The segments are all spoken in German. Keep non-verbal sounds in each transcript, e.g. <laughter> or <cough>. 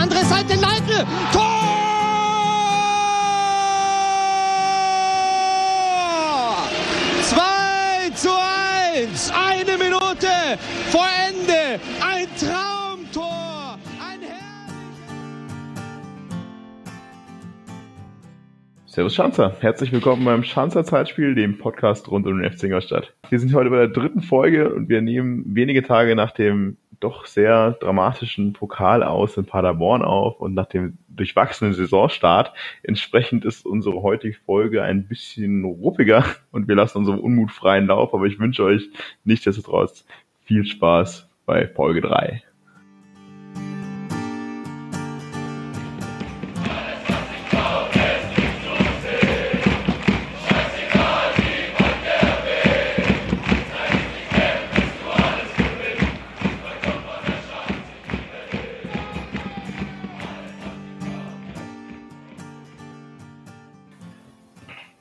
andere Seite, Leitl, Tor! Zwei zu eins, eine Minute vor Ende, ein Traumtor, ein. Servus Schanzer, herzlich willkommen beim Schanzer Zeitspiel, dem Podcast rund um den FC Ingolstadt. Wir sind heute bei der dritten Folge und wir nehmen wenige Tage nach dem doch sehr dramatischen Pokal aus in Paderborn auf und nach dem durchwachsenen Saisonstart. Entsprechend ist unsere heutige Folge ein bisschen ruppiger und wir lassen unserem Unmut freien Lauf, aber ich wünsche euch nichtsdestotrotz viel Spaß bei Folge 3.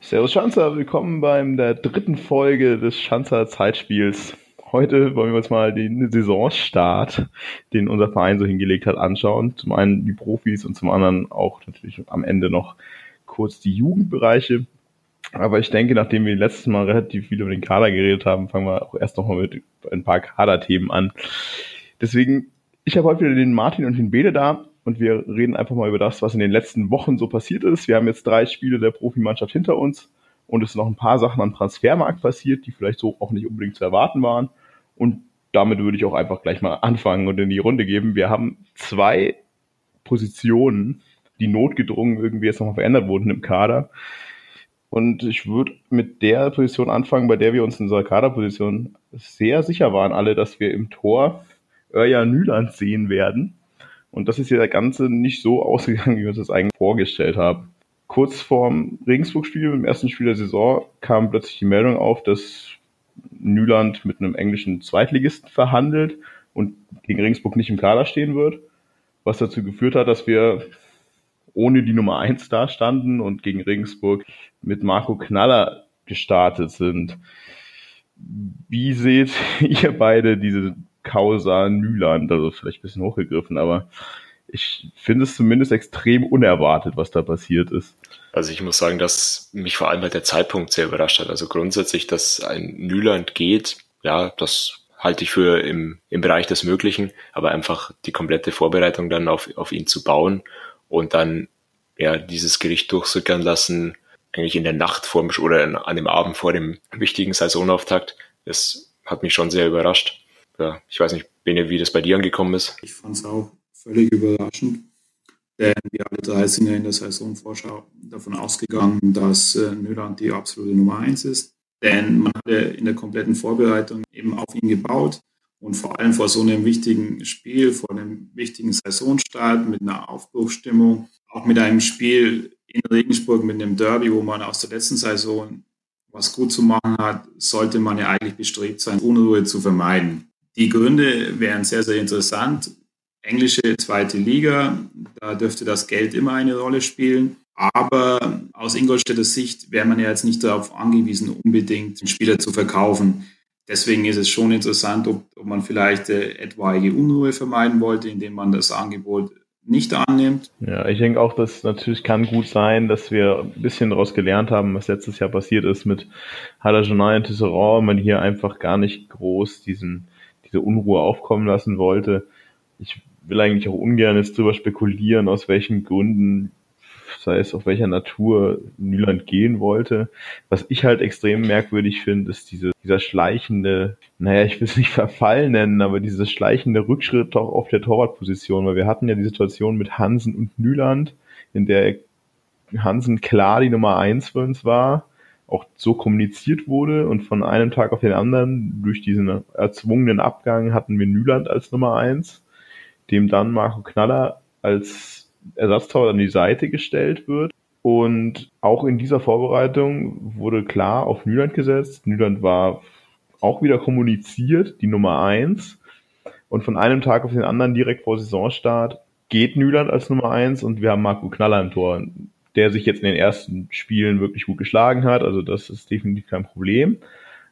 Servus Schanzer, willkommen beim der dritten Folge des Schanzer Zeitspiels. Heute wollen wir uns mal den Saisonstart, den unser Verein so hingelegt hat, anschauen. Zum einen die Profis und zum anderen auch natürlich am Ende noch kurz die Jugendbereiche. Aber ich denke, nachdem wir letztes Mal relativ viel über den Kader geredet haben, fangen wir auch erst nochmal mit ein paar Kaderthemen an. Deswegen, ich habe heute wieder den Martin und den Bede da und wir reden einfach mal über das, was in den letzten Wochen so passiert ist. Wir haben jetzt drei Spiele der Profimannschaft hinter uns und es sind noch ein paar Sachen am Transfermarkt passiert, die vielleicht so auch nicht unbedingt zu erwarten waren. Und damit würde ich auch einfach gleich mal anfangen und in die Runde geben. Wir haben zwei Positionen, die notgedrungen irgendwie jetzt nochmal verändert wurden im Kader. Und ich würde mit der Position anfangen, bei der wir uns in unserer Kaderposition sehr sicher waren alle, dass wir im Tor Örja Nüland sehen werden. Und das ist ja der Ganze nicht so <laughs> ausgegangen, wie wir uns das eigentlich vorgestellt haben. Kurz vorm Regensburg-Spiel, im ersten Spiel der Saison, kam plötzlich die Meldung auf, dass Nyland mit einem englischen Zweitligisten verhandelt und gegen Regensburg nicht im Kader stehen wird. Was dazu geführt hat, dass wir ohne die Nummer eins da standen und gegen Regensburg mit Marco Knaller gestartet sind. Wie seht <laughs> ihr beide diese Causa Nyland, also vielleicht ein bisschen hochgegriffen, aber ich finde es zumindest extrem unerwartet, was da passiert ist. Also ich muss sagen, dass mich vor allem halt der Zeitpunkt sehr überrascht hat. Also grundsätzlich, dass ein Nyland geht, ja, das halte ich für im, im Bereich des Möglichen, aber einfach die komplette Vorbereitung dann auf, auf ihn zu bauen und dann ja dieses Gericht durchsickern lassen, eigentlich in der Nacht vor oder an dem Abend vor dem wichtigen Saisonauftakt, das hat mich schon sehr überrascht ja, ich weiß nicht, Bene, wie das bei dir angekommen ist. Ich fand es auch völlig überraschend, denn wir alle drei sind ja in der Saisonvorschau davon ausgegangen, dass äh, Nyland die absolute Nummer eins ist. Denn man hatte in der kompletten Vorbereitung eben auf ihn gebaut und vor allem vor so einem wichtigen Spiel, vor einem wichtigen Saisonstart mit einer Aufbruchsstimmung, auch mit einem Spiel in Regensburg mit einem Derby, wo man aus der letzten Saison was gut zu machen hat, sollte man ja eigentlich bestrebt sein, Unruhe zu vermeiden. Die Gründe wären sehr, sehr interessant. Englische zweite Liga, da dürfte das Geld immer eine Rolle spielen. Aber aus Ingolstädter Sicht wäre man ja jetzt nicht darauf angewiesen, unbedingt einen Spieler zu verkaufen. Deswegen ist es schon interessant, ob, ob man vielleicht äh, etwaige Unruhe vermeiden wollte, indem man das Angebot nicht annimmt. Ja, ich denke auch, dass natürlich kann gut sein, dass wir ein bisschen daraus gelernt haben, was letztes Jahr passiert ist mit Halajonai und Tisserand, man hier einfach gar nicht groß diesen diese Unruhe aufkommen lassen wollte. Ich will eigentlich auch ungern jetzt drüber spekulieren, aus welchen Gründen, sei es auf welcher Natur Nyland gehen wollte. Was ich halt extrem merkwürdig finde, ist diese, dieser schleichende, naja, ich will es nicht <laughs> Verfall nennen, aber dieser schleichende Rückschritt auch auf der Torwartposition, weil wir hatten ja die Situation mit Hansen und Nyland, in der Hansen klar die Nummer eins für uns war auch so kommuniziert wurde und von einem Tag auf den anderen durch diesen erzwungenen Abgang hatten wir Nyland als Nummer eins, dem dann Marco Knaller als Ersatztor an die Seite gestellt wird. Und auch in dieser Vorbereitung wurde klar auf Nyland gesetzt. Nyland war auch wieder kommuniziert, die Nummer eins. Und von einem Tag auf den anderen direkt vor Saisonstart geht Nyland als Nummer eins und wir haben Marco Knaller im Tor der sich jetzt in den ersten Spielen wirklich gut geschlagen hat. Also das ist definitiv kein Problem.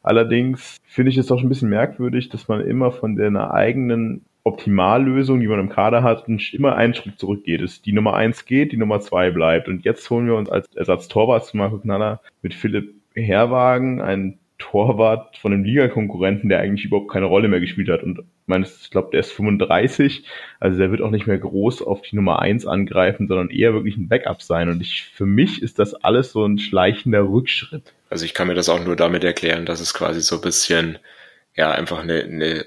Allerdings finde ich es doch ein bisschen merkwürdig, dass man immer von der eigenen Optimallösung, die man im Kader hat, immer einen Schritt zurückgeht. Ist die Nummer eins geht, die Nummer zwei bleibt. Und jetzt holen wir uns als Ersatz Torwart zu Marco Knaller mit Philipp Herwagen einen Torwart von einem Ligakonkurrenten, der eigentlich überhaupt keine Rolle mehr gespielt hat. Und ich glaube, der ist 35, also der wird auch nicht mehr groß auf die Nummer eins angreifen, sondern eher wirklich ein Backup sein. Und ich, für mich ist das alles so ein schleichender Rückschritt. Also ich kann mir das auch nur damit erklären, dass es quasi so ein bisschen, ja, einfach eine, eine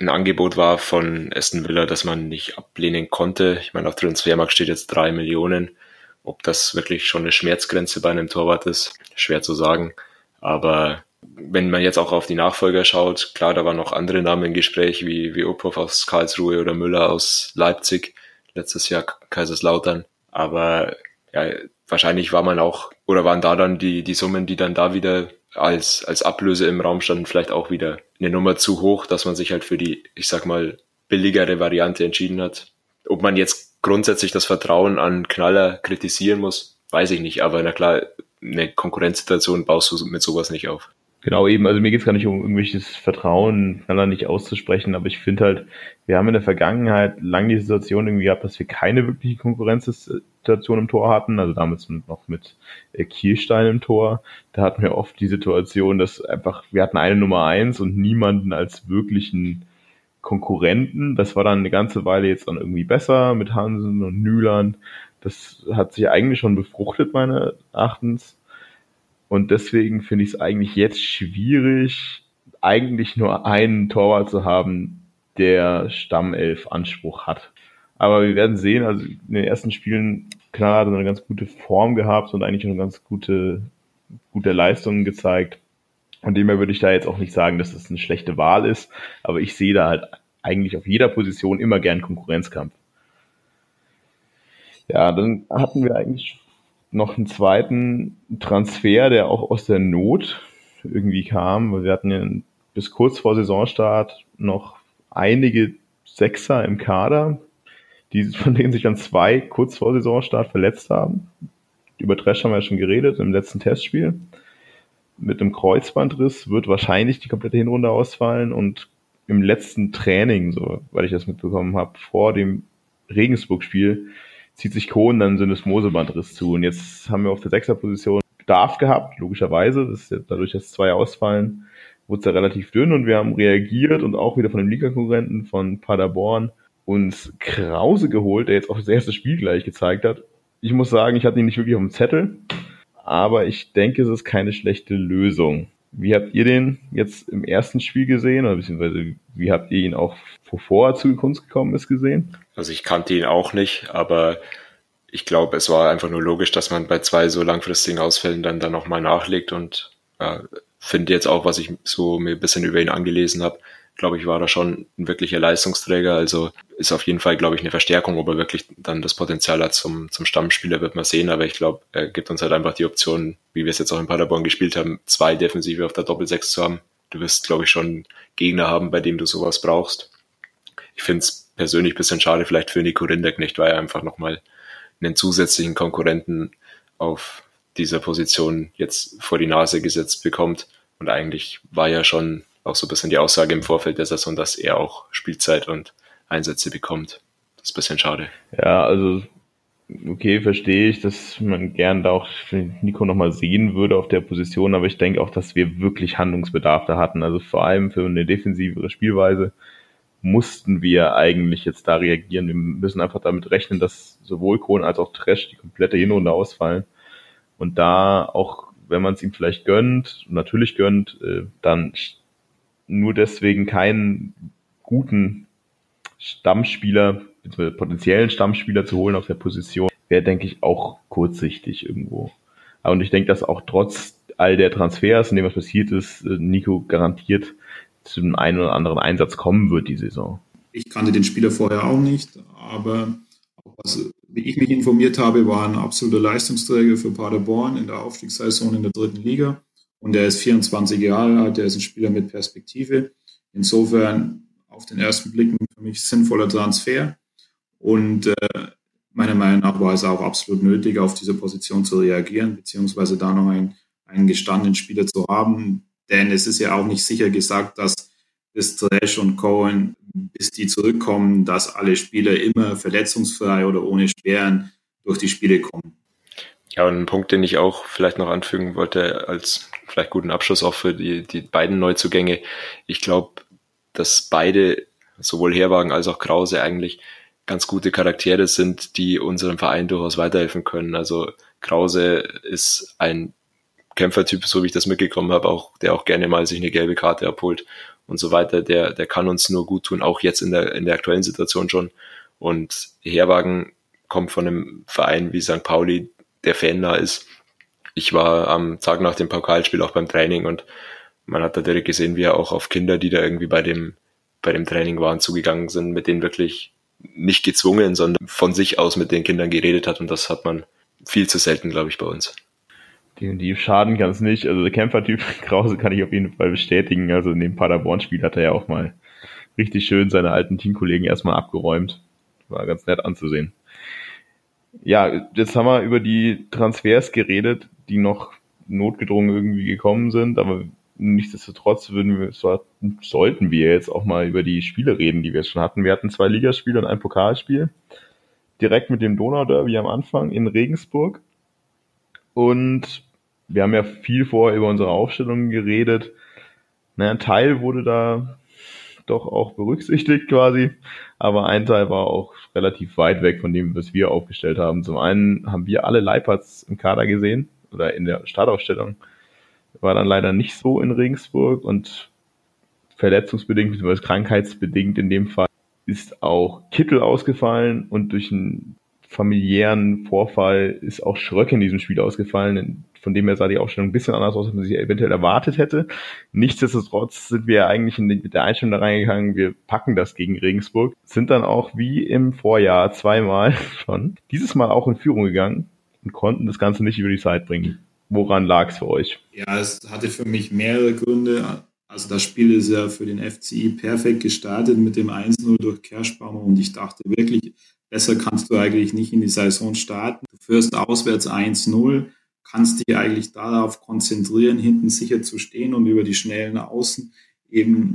ein Angebot war von Aston Villa, das man nicht ablehnen konnte. Ich meine, auf Transfermarkt steht jetzt drei Millionen. Ob das wirklich schon eine Schmerzgrenze bei einem Torwart ist, schwer zu sagen. Aber wenn man jetzt auch auf die Nachfolger schaut, klar, da waren noch andere Namen im Gespräch, wie, wie Opov aus Karlsruhe oder Müller aus Leipzig, letztes Jahr Kaiserslautern. Aber ja, wahrscheinlich war man auch, oder waren da dann die, die Summen, die dann da wieder als, als Ablöse im Raum standen, vielleicht auch wieder eine Nummer zu hoch, dass man sich halt für die, ich sag mal, billigere Variante entschieden hat. Ob man jetzt grundsätzlich das Vertrauen an Knaller kritisieren muss, weiß ich nicht. Aber na klar, eine Konkurrenzsituation baust du mit sowas nicht auf. Genau, eben, also mir geht es gar nicht um irgendwelches Vertrauen, Knaller nicht auszusprechen, aber ich finde halt, wir haben in der Vergangenheit lange die Situation irgendwie gehabt, dass wir keine wirkliche Konkurrenzsituation im Tor hatten, also damals noch mit äh, Kielstein im Tor, da hatten wir oft die Situation, dass einfach, wir hatten eine Nummer eins und niemanden als wirklichen Konkurrenten, das war dann eine ganze Weile jetzt dann irgendwie besser mit Hansen und Nühlern, das hat sich eigentlich schon befruchtet, meines Erachtens, und deswegen finde ich es eigentlich jetzt schwierig, eigentlich nur einen Torwart zu haben, der Stammelf Anspruch hat. Aber wir werden sehen, also in den ersten Spielen, klar, hat er eine ganz gute Form gehabt und eigentlich eine ganz gute, gute Leistungen gezeigt. Und demher würde ich da jetzt auch nicht sagen, dass das eine schlechte Wahl ist, aber ich sehe da halt eigentlich auf jeder Position immer gern Konkurrenzkampf. Ja, dann hatten wir eigentlich noch einen zweiten Transfer, der auch aus der Not irgendwie kam. weil Wir hatten ja bis kurz vor Saisonstart noch einige Sechser im Kader, die, von denen sich dann zwei kurz vor Saisonstart verletzt haben. Über Trash haben wir ja schon geredet im letzten Testspiel. Mit einem Kreuzbandriss wird wahrscheinlich die komplette Hinrunde ausfallen und im letzten Training, so weil ich das mitbekommen habe, vor dem Regensburg-Spiel, zieht sich Kohn dann Syndesmosebandriss zu. Und jetzt haben wir auf der Sechserposition Bedarf gehabt, logischerweise. Das ist ja dadurch, dass zwei ausfallen, wurde es ja relativ dünn und wir haben reagiert und auch wieder von dem Liga-Konkurrenten von Paderborn uns Krause geholt, der jetzt auch das erste Spiel gleich gezeigt hat. Ich muss sagen, ich hatte ihn nicht wirklich auf dem Zettel, aber ich denke, es ist keine schlechte Lösung. Wie habt ihr den jetzt im ersten Spiel gesehen oder beziehungsweise wie habt ihr ihn auch bevor zu Kunst gekommen ist gesehen? Also ich kannte ihn auch nicht, aber ich glaube, es war einfach nur logisch, dass man bei zwei so langfristigen Ausfällen dann da nochmal nachlegt und äh, finde jetzt auch, was ich so mir ein bisschen über ihn angelesen habe, glaube ich, war da schon ein wirklicher Leistungsträger. Also ist auf jeden Fall, glaube ich, eine Verstärkung. Ob er wirklich dann das Potenzial hat zum, zum Stammspieler, wird man sehen. Aber ich glaube, er gibt uns halt einfach die Option, wie wir es jetzt auch in Paderborn gespielt haben, zwei Defensive auf der Doppelsechs zu haben. Du wirst, glaube ich, schon Gegner haben, bei dem du sowas brauchst. Ich finde es persönlich bisschen schade, vielleicht für Nico Rinderknecht, weil er einfach nochmal einen zusätzlichen Konkurrenten auf dieser Position jetzt vor die Nase gesetzt bekommt. Und eigentlich war ja schon auch so ein bisschen die Aussage im Vorfeld der Saison, dass er auch Spielzeit und Einsätze bekommt. Das ist ein bisschen schade. Ja, also okay, verstehe ich, dass man gern da auch Nico nochmal sehen würde auf der Position, aber ich denke auch, dass wir wirklich Handlungsbedarf da hatten. Also vor allem für eine defensivere Spielweise mussten wir eigentlich jetzt da reagieren. Wir müssen einfach damit rechnen, dass sowohl Kohn als auch Trash die komplette Hinrunde ausfallen. Und da auch, wenn man es ihm vielleicht gönnt, natürlich gönnt, äh, dann nur deswegen keinen guten Stammspieler, beziehungsweise potenziellen Stammspieler zu holen auf der Position, wäre, denke ich, auch kurzsichtig irgendwo. Und ich denke, dass auch trotz all der Transfers und dem, was passiert ist, äh, Nico garantiert zu einem einen oder anderen Einsatz kommen wird die Saison. Ich kannte den Spieler vorher auch nicht, aber was, wie ich mich informiert habe, war ein absoluter Leistungsträger für Paderborn in der Aufstiegssaison in der dritten Liga. Und er ist 24 Jahre alt, er ist ein Spieler mit Perspektive. Insofern auf den ersten Blick für mich sinnvoller Transfer. Und äh, meiner Meinung nach war es auch absolut nötig, auf diese Position zu reagieren, beziehungsweise da noch einen, einen gestandenen Spieler zu haben. Denn es ist ja auch nicht sicher gesagt, dass bis Thresh und Cohen, bis die zurückkommen, dass alle Spieler immer verletzungsfrei oder ohne Sperren durch die Spiele kommen. Ja, und ein Punkt, den ich auch vielleicht noch anfügen wollte, als vielleicht guten Abschluss auch für die, die beiden Neuzugänge. Ich glaube, dass beide, sowohl Herwagen als auch Krause, eigentlich ganz gute Charaktere sind, die unserem Verein durchaus weiterhelfen können. Also Krause ist ein Kämpfertyp, so wie ich das mitgekommen habe, auch, der auch gerne mal sich eine gelbe Karte abholt und so weiter. Der, der kann uns nur gut tun, auch jetzt in der, in der aktuellen Situation schon. Und Herwagen kommt von einem Verein wie St. Pauli, der fannah ist. Ich war am Tag nach dem Pokalspiel auch beim Training und man hat da direkt gesehen, wie er auch auf Kinder, die da irgendwie bei dem, bei dem Training waren, zugegangen sind, mit denen wirklich nicht gezwungen, sondern von sich aus mit den Kindern geredet hat und das hat man viel zu selten, glaube ich, bei uns. Die schaden es nicht. Also der Kämpfertyp <laughs> Krause kann ich auf jeden Fall bestätigen. Also in dem Paderborn-Spiel hat er ja auch mal richtig schön seine alten Teamkollegen erstmal abgeräumt. War ganz nett anzusehen ja, jetzt haben wir über die Transfers geredet, die noch notgedrungen irgendwie gekommen sind, aber nichtsdestotrotz würden wir, sollten wir jetzt auch mal über die Spiele reden, die wir schon hatten. Wir hatten zwei Ligaspiele und ein Pokalspiel. Direkt mit dem Donauderby am Anfang in Regensburg. Und wir haben ja viel vorher über unsere Aufstellungen geredet. Naja, ein Teil wurde da doch auch berücksichtigt quasi. Aber ein Teil war auch relativ weit weg von dem, was wir aufgestellt haben. Zum einen haben wir alle Leiperts im Kader gesehen oder in der Startaufstellung. War dann leider nicht so in Regensburg und verletzungsbedingt bzw. krankheitsbedingt in dem Fall ist auch Kittel ausgefallen und durch einen familiären Vorfall ist auch Schröck in diesem Spiel ausgefallen. Von dem her sah die Aufstellung ein bisschen anders aus, als man sich eventuell erwartet hätte. Nichtsdestotrotz sind wir eigentlich mit der Einstellung da reingegangen, wir packen das gegen Regensburg, sind dann auch wie im Vorjahr zweimal <laughs> schon, dieses Mal auch in Führung gegangen und konnten das Ganze nicht über die Zeit bringen. Woran lag es für euch? Ja, es hatte für mich mehrere Gründe. Also das Spiel ist ja für den FCI perfekt gestartet mit dem 1-0 durch Kerschbaumer und ich dachte wirklich, besser kannst du eigentlich nicht in die Saison starten. Du führst auswärts 1-0, kannst dich eigentlich darauf konzentrieren, hinten sicher zu stehen und über die schnellen Außen eben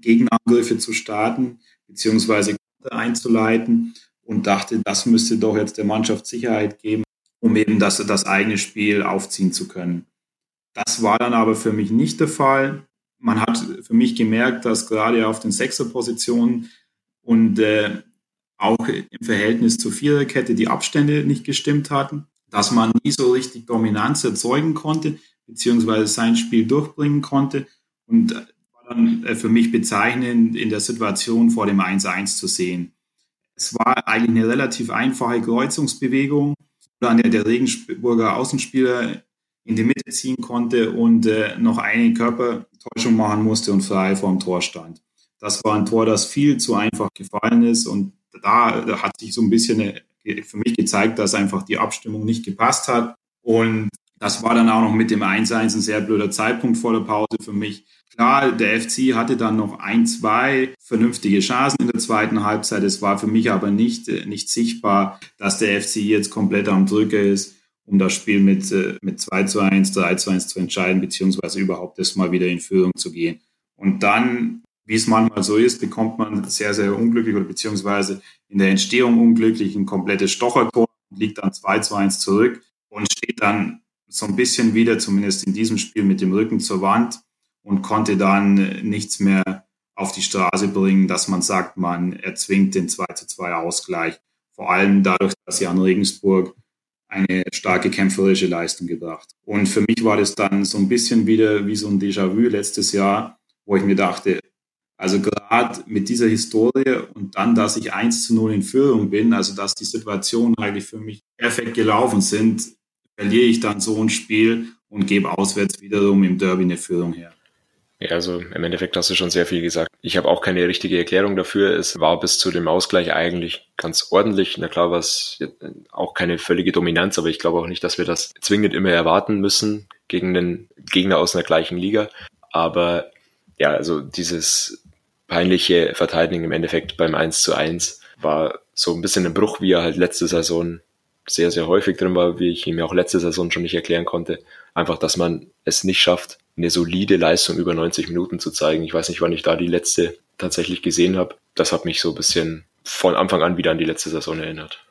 Gegenangriffe zu starten, beziehungsweise einzuleiten. Und dachte, das müsste doch jetzt der Mannschaft Sicherheit geben, um eben das, das eigene Spiel aufziehen zu können. Das war dann aber für mich nicht der Fall. Man hat für mich gemerkt, dass gerade auf den Sechserpositionen und äh, auch im Verhältnis zur Viererkette die Abstände nicht gestimmt hatten, dass man nie so richtig Dominanz erzeugen konnte, beziehungsweise sein Spiel durchbringen konnte. Und äh, war dann äh, für mich bezeichnend in der Situation vor dem 1-1 zu sehen. Es war eigentlich eine relativ einfache Kreuzungsbewegung, an der der Regensburger Außenspieler in die Mitte ziehen konnte und äh, noch eine Körpertäuschung machen musste und frei vorm Tor stand. Das war ein Tor, das viel zu einfach gefallen ist und da, hat sich so ein bisschen äh, für mich gezeigt, dass einfach die Abstimmung nicht gepasst hat und das war dann auch noch mit dem 1-1 ein sehr blöder Zeitpunkt vor der Pause für mich. Klar, der FC hatte dann noch ein, zwei vernünftige Chancen in der zweiten Halbzeit. Es war für mich aber nicht, äh, nicht sichtbar, dass der FC jetzt komplett am Drücker ist um das Spiel mit, äh, mit 2 zu 1, 3 zu 1 zu entscheiden, beziehungsweise überhaupt erstmal wieder in Führung zu gehen. Und dann, wie es manchmal so ist, bekommt man sehr, sehr unglücklich oder beziehungsweise in der Entstehung unglücklich ein komplettes Stochertor, liegt dann 2 zu 1 zurück und steht dann so ein bisschen wieder, zumindest in diesem Spiel, mit dem Rücken zur Wand und konnte dann nichts mehr auf die Straße bringen, dass man sagt, man erzwingt den 2 zu 2 Ausgleich. Vor allem dadurch, dass Jan Regensburg eine starke kämpferische Leistung gebracht. Und für mich war das dann so ein bisschen wieder wie so ein Déjà-vu letztes Jahr, wo ich mir dachte, also gerade mit dieser Historie und dann, dass ich 1 zu 0 in Führung bin, also dass die Situationen eigentlich für mich perfekt gelaufen sind, verliere ich dann so ein Spiel und gebe auswärts wiederum im Derby eine Führung her. Ja, also im Endeffekt hast du schon sehr viel gesagt. Ich habe auch keine richtige Erklärung dafür. Es war bis zu dem Ausgleich eigentlich ganz ordentlich. Na klar war es auch keine völlige Dominanz, aber ich glaube auch nicht, dass wir das zwingend immer erwarten müssen gegen einen Gegner aus einer gleichen Liga. Aber ja, also dieses peinliche Verteidigen im Endeffekt beim 1 zu 1 war so ein bisschen ein Bruch, wie er halt letzte Saison sehr, sehr häufig drin war, wie ich ihm auch letzte Saison schon nicht erklären konnte. Einfach, dass man es nicht schafft, eine solide Leistung über 90 Minuten zu zeigen. Ich weiß nicht, wann ich da die letzte tatsächlich gesehen habe. Das hat mich so ein bisschen von Anfang an wieder an die letzte Saison erinnert.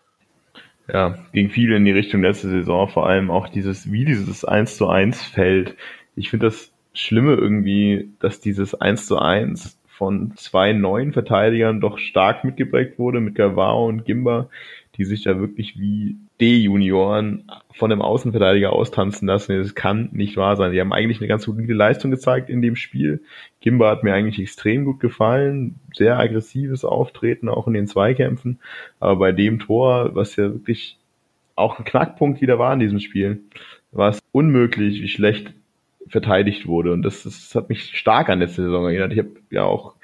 Ja, ging viel in die Richtung letzte Saison, vor allem auch dieses, wie dieses 1 zu 1 fällt. Ich finde das Schlimme irgendwie, dass dieses 1 zu 1 von zwei neuen Verteidigern doch stark mitgeprägt wurde, mit Gavao und Gimba, die sich da wirklich wie D-Junioren von dem Außenverteidiger austanzen lassen. Das kann nicht wahr sein. Die haben eigentlich eine ganz solide Leistung gezeigt in dem Spiel. Gimba hat mir eigentlich extrem gut gefallen. Sehr aggressives Auftreten, auch in den Zweikämpfen. Aber bei dem Tor, was ja wirklich auch ein Knackpunkt wieder war in diesem Spiel, war es unmöglich, wie schlecht verteidigt wurde. Und das, das hat mich stark an letzte Saison erinnert. Ich habe ja auch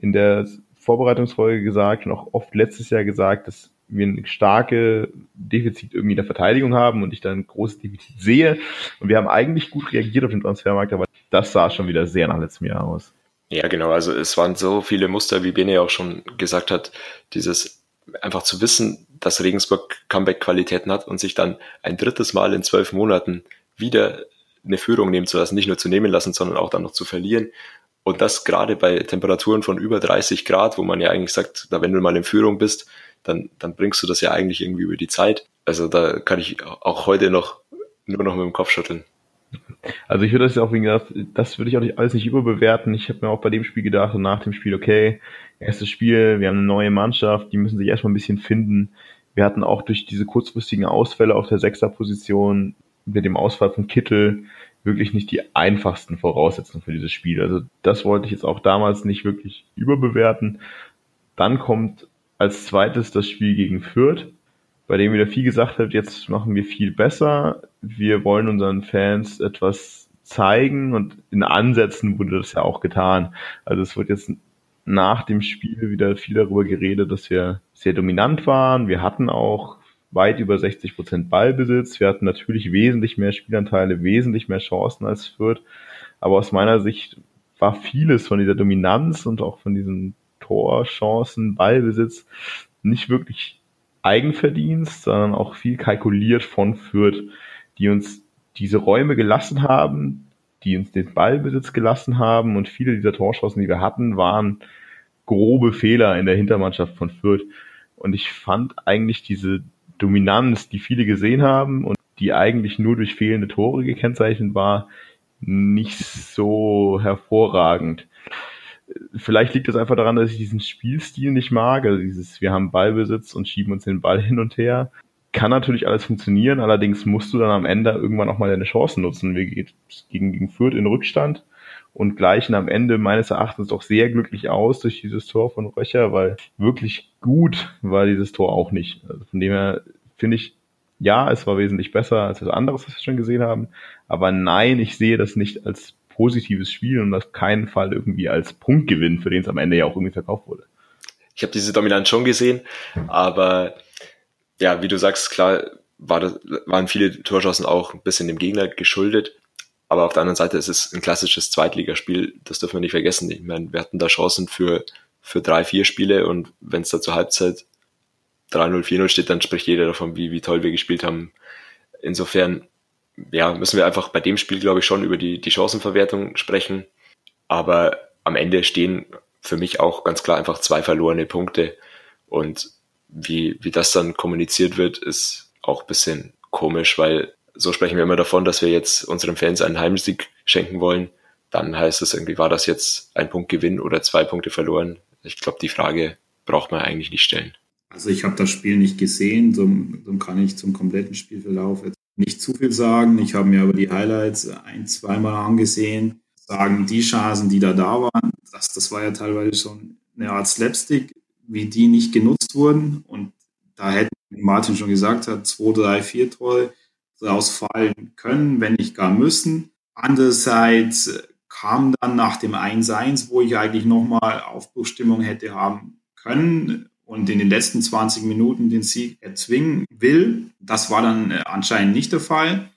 in der Vorbereitungsfolge gesagt und auch oft letztes Jahr gesagt, dass wir ein starke Defizit irgendwie in der Verteidigung haben und ich dann ein großes Defizit sehe. Und wir haben eigentlich gut reagiert auf den Transfermarkt, aber das sah schon wieder sehr nach letztem Jahr aus. Ja, genau. Also es waren so viele Muster, wie Bene auch schon gesagt hat, dieses einfach zu wissen, dass Regensburg Comeback-Qualitäten hat und sich dann ein drittes Mal in zwölf Monaten wieder eine Führung nehmen zu lassen, nicht nur zu nehmen lassen, sondern auch dann noch zu verlieren. Und das gerade bei Temperaturen von über 30 Grad, wo man ja eigentlich sagt, da wenn du mal in Führung bist, dann, dann bringst du das ja eigentlich irgendwie über die Zeit. Also da kann ich auch heute noch nur noch mit dem Kopf schütteln. Also ich würde das ja auch, wie gesagt, das würde ich auch nicht, alles nicht überbewerten. Ich habe mir auch bei dem Spiel gedacht und nach dem Spiel, okay, erstes Spiel, wir haben eine neue Mannschaft, die müssen sich erstmal ein bisschen finden. Wir hatten auch durch diese kurzfristigen Ausfälle auf der Sechserposition mit dem Ausfall von Kittel wirklich nicht die einfachsten Voraussetzungen für dieses Spiel. Also das wollte ich jetzt auch damals nicht wirklich überbewerten. Dann kommt als zweites das Spiel gegen Fürth, bei dem wieder viel gesagt hat, jetzt machen wir viel besser, wir wollen unseren Fans etwas zeigen und in Ansätzen wurde das ja auch getan. Also es wird jetzt nach dem Spiel wieder viel darüber geredet, dass wir sehr dominant waren. Wir hatten auch weit über 60 Prozent Ballbesitz. Wir hatten natürlich wesentlich mehr Spielanteile, wesentlich mehr Chancen als Fürth. Aber aus meiner Sicht war vieles von dieser Dominanz und auch von diesen Torchancen, Ballbesitz nicht wirklich Eigenverdienst, sondern auch viel kalkuliert von Fürth, die uns diese Räume gelassen haben, die uns den Ballbesitz gelassen haben und viele dieser Torchancen, die wir hatten, waren grobe Fehler in der Hintermannschaft von Fürth. Und ich fand eigentlich diese Dominanz, die viele gesehen haben und die eigentlich nur durch fehlende Tore gekennzeichnet war, nicht so hervorragend. Vielleicht liegt es einfach daran, dass ich diesen Spielstil nicht mag. Also dieses, wir haben Ballbesitz und schieben uns den Ball <laughs> hin und her. Kann natürlich alles funktionieren, allerdings musst du dann am Ende irgendwann auch mal deine Chancen nutzen. Wir gehen gegen, gegen Fürth in Rückstand und gleichen am Ende meines Erachtens doch sehr glücklich aus durch dieses Tor von Röcher, weil wirklich gut war dieses Tor auch nicht. Also von dem her finde ich, ja, es war wesentlich besser als das andere, was wir schon gesehen haben. Aber nein, ich sehe das nicht als positives Spiel und auf keinen Fall irgendwie als Punktgewinn, für den es am Ende ja auch irgendwie verkauft wurde. Ich habe diese Dominanz schon gesehen, aber ja, wie du sagst, klar war das, waren viele Torchancen auch ein bisschen dem Gegner geschuldet. Aber auf der anderen Seite ist es ein klassisches Zweitligaspiel, das dürfen wir nicht vergessen. Ich meine, wir hatten da Chancen für, für drei, vier Spiele und wenn es da zur Halbzeit 3-0, 4-0 steht, dann spricht jeder davon, wie, wie toll wir gespielt haben. Insofern ja, müssen wir einfach bei dem Spiel, glaube ich, schon über die, die Chancenverwertung sprechen. Aber am Ende stehen für mich auch ganz klar einfach zwei verlorene Punkte. Und wie, wie das dann kommuniziert wird, ist auch bisschen komisch, weil so sprechen wir immer davon, dass wir jetzt unseren Fans einen Heimsieg schenken wollen. Dann heißt es irgendwie, war das jetzt ein Punkt Gewinn oder zwei Punkte verloren? Ich glaube, die Frage braucht man eigentlich nicht stellen. Also ich habe das Spiel nicht gesehen, so, so kann ich zum kompletten Spielverlauf jetzt nicht zu viel sagen. Ich habe mir aber die Highlights ein, zweimal angesehen. Sagen, die Chancen, die da da waren, das, das war ja teilweise schon eine Art Slapstick, wie die nicht genutzt wurden. Und da hätten, wie Martin schon gesagt hat, zwei, drei, vier Tore daraus fallen können, wenn nicht gar müssen. Andererseits kam dann nach dem 1-1, wo ich eigentlich nochmal Aufbruchstimmung hätte haben können, und in den letzten 20 Minuten den Sieg erzwingen will. Das war dann äh, anscheinend nicht der Fall.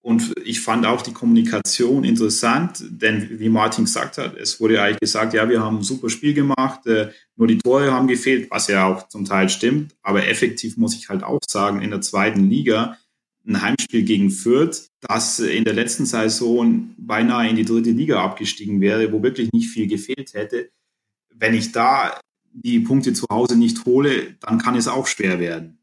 Und ich fand auch die Kommunikation interessant, denn wie Martin gesagt hat, es wurde eigentlich gesagt, ja, wir haben ein super Spiel gemacht, äh, nur die Tore haben gefehlt, was ja auch zum Teil stimmt. Aber effektiv muss ich halt auch sagen, in der zweiten Liga ein Heimspiel gegen Fürth, das in der letzten Saison beinahe in die dritte Liga abgestiegen wäre, wo wirklich nicht viel gefehlt hätte. Wenn ich da die Punkte zu Hause nicht hole, dann kann es auch schwer werden.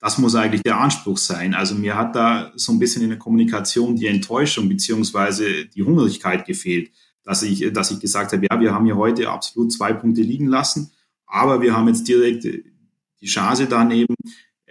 Das muss eigentlich der Anspruch sein. Also mir hat da so ein bisschen in der Kommunikation die Enttäuschung beziehungsweise die Hungrigkeit gefehlt, dass ich, dass ich gesagt habe, ja, wir haben hier heute absolut zwei Punkte liegen lassen, aber wir haben jetzt direkt die Chance daneben,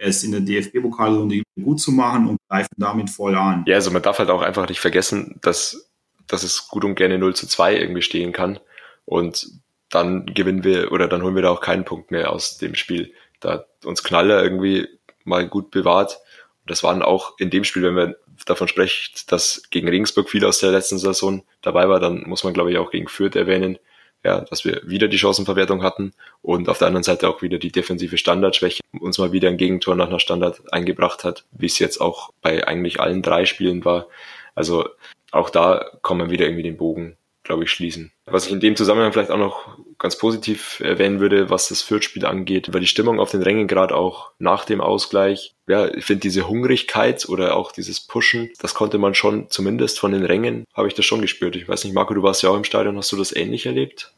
es in der DFB-Pokalrunde gut zu machen und greifen damit voll an. Ja, also man darf halt auch einfach nicht vergessen, dass, dass es gut und gerne 0 zu 2 irgendwie stehen kann. Und dann gewinnen wir oder dann holen wir da auch keinen Punkt mehr aus dem Spiel. Da hat uns Knaller irgendwie mal gut bewahrt. Und das waren auch in dem Spiel, wenn man davon spricht, dass gegen Regensburg viel aus der letzten Saison dabei war, dann muss man, glaube ich, auch gegen Fürth erwähnen, ja, dass wir wieder die Chancenverwertung hatten und auf der anderen Seite auch wieder die defensive Standardschwäche uns mal wieder ein Gegentor nach einer Standard eingebracht hat, wie es jetzt auch bei eigentlich allen drei Spielen war. Also auch da kann man wieder irgendwie den Bogen glaube ich, schließen. Was ich in dem Zusammenhang vielleicht auch noch ganz positiv erwähnen würde, was das Fürth-Spiel angeht, war die Stimmung auf den Rängen gerade auch nach dem Ausgleich. Ja, ich finde diese Hungrigkeit oder auch dieses Pushen, das konnte man schon, zumindest von den Rängen, habe ich das schon gespürt. Ich weiß nicht, Marco, du warst ja auch im Stadion, hast du das ähnlich erlebt?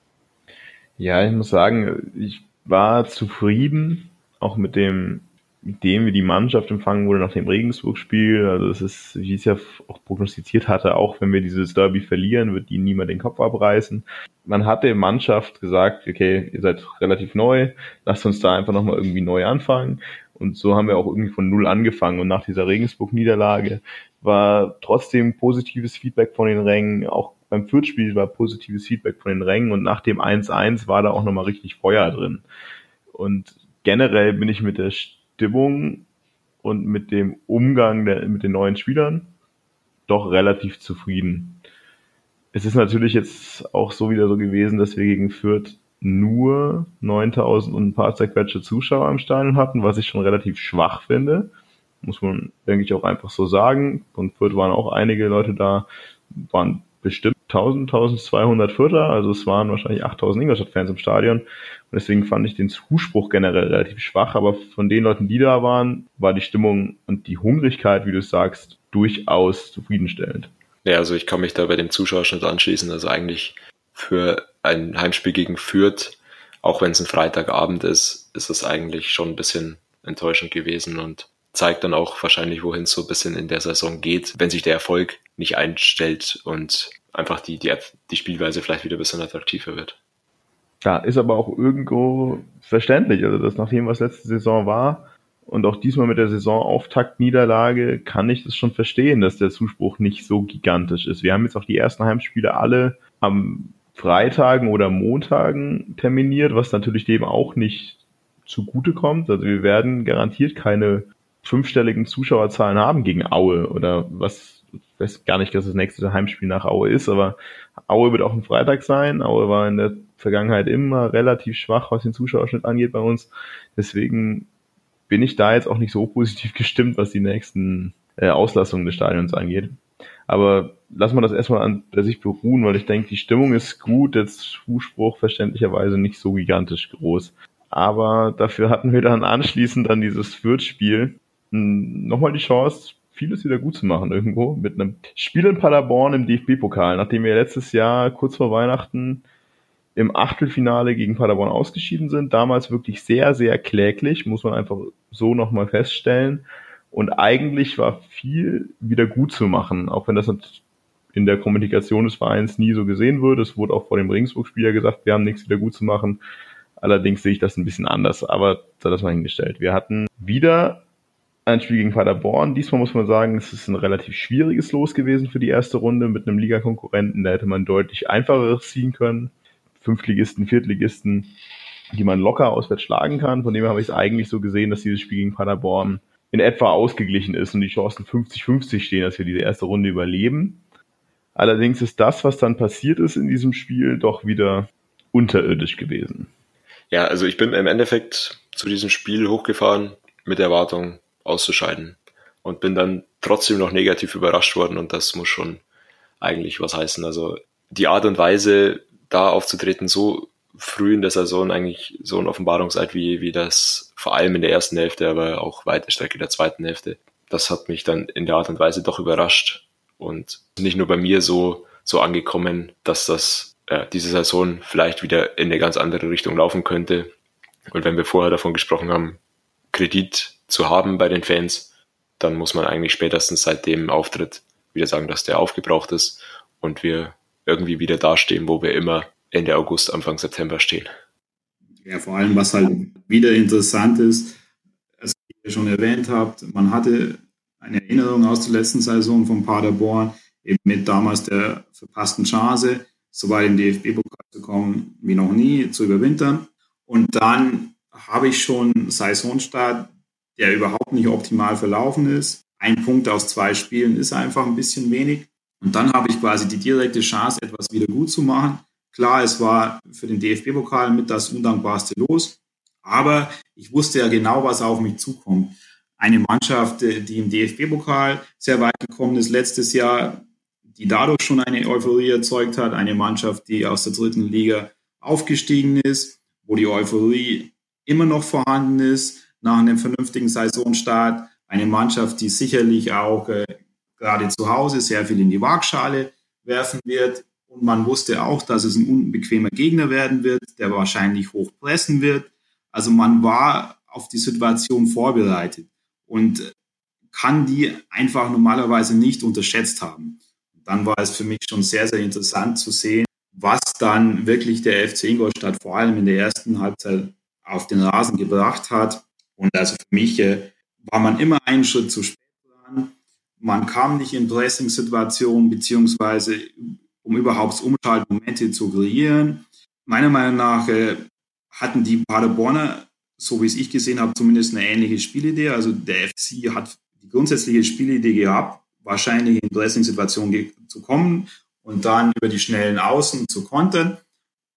Ja, ich muss sagen, ich war zufrieden, auch mit dem mit dem, wie die Mannschaft empfangen wurde nach dem Regensburg-Spiel. Also es ist, wie ich es ja auch prognostiziert hatte, auch wenn wir dieses Derby verlieren, wird ihnen niemand den Kopf abreißen. Man hat der Mannschaft gesagt, okay, ihr seid relativ neu, lasst uns da einfach nochmal irgendwie neu anfangen. Und so haben wir auch irgendwie von Null angefangen. Und nach dieser Regensburg-Niederlage war trotzdem positives Feedback von den Rängen. Auch beim Fürth-Spiel war positives Feedback von den Rängen. Und nach dem 1-1 war da auch nochmal richtig Feuer drin. Und generell bin ich mit der Stimmung und mit dem Umgang der, mit den neuen Spielern doch relativ zufrieden. Es ist natürlich jetzt auch so wieder so gewesen, dass wir gegen Fürth nur 9000 und ein paar zerquetschte Zuschauer am Stadion hatten, was ich schon relativ schwach finde. Muss man, denke ich, auch einfach so sagen. Und Fürth waren auch einige Leute da, waren bestimmt 1000, 1200 Vierter, also es waren wahrscheinlich 8000 Ingolstadt-Fans im Stadion. Und deswegen fand ich den Zuspruch generell relativ schwach, aber von den Leuten, die da waren, war die Stimmung und die Hungrigkeit, wie du sagst, durchaus zufriedenstellend. Ja, also ich kann mich da bei dem Zuschauerschnitt anschließen. Also eigentlich für ein Heimspiel gegen Fürth, auch wenn es ein Freitagabend ist, ist es eigentlich schon ein bisschen enttäuschend gewesen und zeigt dann auch wahrscheinlich, wohin es so ein bisschen in der Saison geht, wenn sich der Erfolg nicht einstellt und einfach die, die, die Spielweise vielleicht wieder ein bisschen attraktiver wird. Ja, ist aber auch irgendwo verständlich. Also das nach dem, was letzte Saison war und auch diesmal mit der Saisonauftakt-Niederlage, kann ich das schon verstehen, dass der Zuspruch nicht so gigantisch ist. Wir haben jetzt auch die ersten Heimspiele alle am Freitagen oder Montagen terminiert, was natürlich dem auch nicht zugute kommt. Also wir werden garantiert keine fünfstelligen Zuschauerzahlen haben gegen Aue oder was, weiß gar nicht, dass das nächste Heimspiel nach Aue ist, aber Aue wird auch ein Freitag sein. Aue war in der Vergangenheit immer relativ schwach, was den Zuschauerschnitt angeht bei uns. Deswegen bin ich da jetzt auch nicht so positiv <laughs> gestimmt, was die nächsten äh, Auslassungen des Stadions angeht. Aber lassen wir das erstmal an der sich beruhen, weil ich denke, die Stimmung ist gut, der Zuspruch verständlicherweise nicht so gigantisch groß. Aber dafür hatten wir dann anschließend an dieses Fürth-Spiel, nochmal die Chance, vieles wieder gut zu machen irgendwo mit einem Spiel in Paderborn im DFB-Pokal, nachdem wir letztes Jahr kurz vor Weihnachten im Achtelfinale gegen Paderborn ausgeschieden sind. Damals wirklich sehr, sehr kläglich, muss man einfach so nochmal feststellen. Und eigentlich war viel wieder gut zu machen, auch wenn das in der Kommunikation des Vereins nie so gesehen wurde. Es wurde auch vor dem Regensburg-Spieler gesagt, wir haben nichts wieder gut zu machen. Allerdings sehe ich das ein bisschen anders, aber da das mal hingestellt. Wir hatten wieder ein Spiel gegen Paderborn. Diesmal muss man sagen, es ist ein relativ schwieriges Los gewesen für die erste Runde mit einem Ligakonkurrenten. Da hätte man deutlich einfacheres ziehen können. Fünftligisten, Viertligisten, die man locker auswärts schlagen kann. Von dem her habe ich es eigentlich so gesehen, dass dieses Spiel gegen Paderborn in etwa ausgeglichen ist und die Chancen 50-50 stehen, dass wir diese erste Runde überleben. Allerdings ist das, was dann passiert ist in diesem Spiel, doch wieder unterirdisch gewesen. Ja, also ich bin im Endeffekt zu diesem Spiel hochgefahren mit Erwartung, auszuscheiden. Und bin dann trotzdem noch negativ überrascht worden und das muss schon eigentlich was heißen. Also die Art und Weise, da aufzutreten, so früh in der Saison eigentlich so ein Offenbarungseid wie, wie das vor allem in der ersten Hälfte, aber auch weite Strecke der zweiten Hälfte. das hat mich dann in der Art und Weise doch überrascht und nicht nur bei mir so, so angekommen, dass das äh, diese Saison vielleicht wieder in eine ganz andere Richtung laufen könnte. Und wenn wir vorher davon gesprochen haben, Kredit zu haben bei den Fans, dann muss man eigentlich spätestens seit dem Auftritt wieder sagen, dass der aufgebraucht ist und wir irgendwie wieder dastehen, wo wir immer Ende August, Anfang September stehen. Ja, vor allem, was halt wieder interessant ist, als ihr schon erwähnt habt, man hatte eine Erinnerung aus der letzten Saison von Paderborn, eben mit damals der verpassten Chance, so weit im DFB-Pokal zu kommen wie noch nie, zu überwintern. Und dann habe ich schon Saisonstart, der überhaupt nicht optimal verlaufen ist. Ein Punkt aus zwei Spielen ist einfach ein bisschen wenig. Und dann habe ich quasi die direkte Chance, etwas wieder gut zu machen. Klar, es war für den DFB-Pokal mit das undankbarste Los. Aber ich wusste ja genau, was auf mich zukommt. Eine Mannschaft, die im DFB-Pokal sehr weit gekommen ist letztes Jahr, die dadurch schon eine Euphorie erzeugt hat. Eine Mannschaft, die aus der dritten Liga aufgestiegen ist, wo die Euphorie immer noch vorhanden ist nach einem vernünftigen Saisonstart. Eine Mannschaft, die sicherlich auch äh, gerade zu Hause sehr viel in die Waagschale werfen wird. Und man wusste auch, dass es ein unbequemer Gegner werden wird, der wahrscheinlich hoch pressen wird. Also man war auf die Situation vorbereitet und kann die einfach normalerweise nicht unterschätzt haben. Dann war es für mich schon sehr, sehr interessant zu sehen, was dann wirklich der FC Ingolstadt vor allem in der ersten Halbzeit auf den Rasen gebracht hat. Und also für mich äh, war man immer einen Schritt zu spät dran. Man kam nicht in Pressing-Situationen, beziehungsweise um überhaupt Umschaltmomente zu kreieren. Meiner Meinung nach äh, hatten die Paderborner, so wie es ich gesehen habe, zumindest eine ähnliche Spielidee. Also der FC hat die grundsätzliche Spielidee gehabt, wahrscheinlich in Pressing-Situationen zu kommen und dann über die schnellen Außen zu kontern.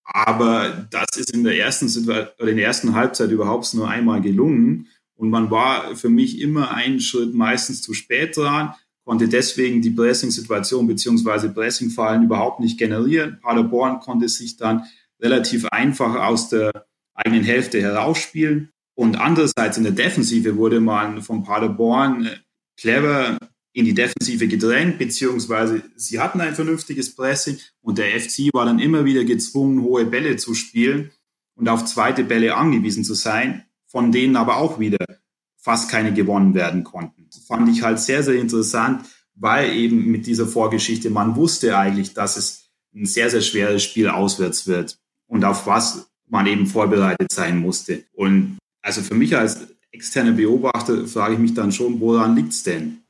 Aber das ist in der ersten, oder in der ersten Halbzeit überhaupt nur einmal gelungen. Und man war für mich immer einen Schritt meistens zu spät dran, konnte deswegen die Pressing-Situation beziehungsweise Pressing-Fallen überhaupt nicht generieren. Paderborn konnte sich dann relativ einfach aus der eigenen Hälfte herausspielen. Und andererseits in der Defensive wurde man von Paderborn äh, clever in die Defensive gedrängt, beziehungsweise sie hatten ein vernünftiges Pressing und der FC war dann immer wieder gezwungen, hohe Bälle zu spielen und auf zweite Bälle angewiesen zu sein, von denen aber auch wieder fast keine gewonnen werden konnten. Das fand ich halt sehr, sehr interessant, weil eben mit dieser Vorgeschichte man wusste eigentlich, dass es ein sehr, sehr schweres Spiel auswärts wird und auf was man eben vorbereitet sein musste. Und also für mich als externer Beobachter frage ich mich dann schon, woran liegt's denn?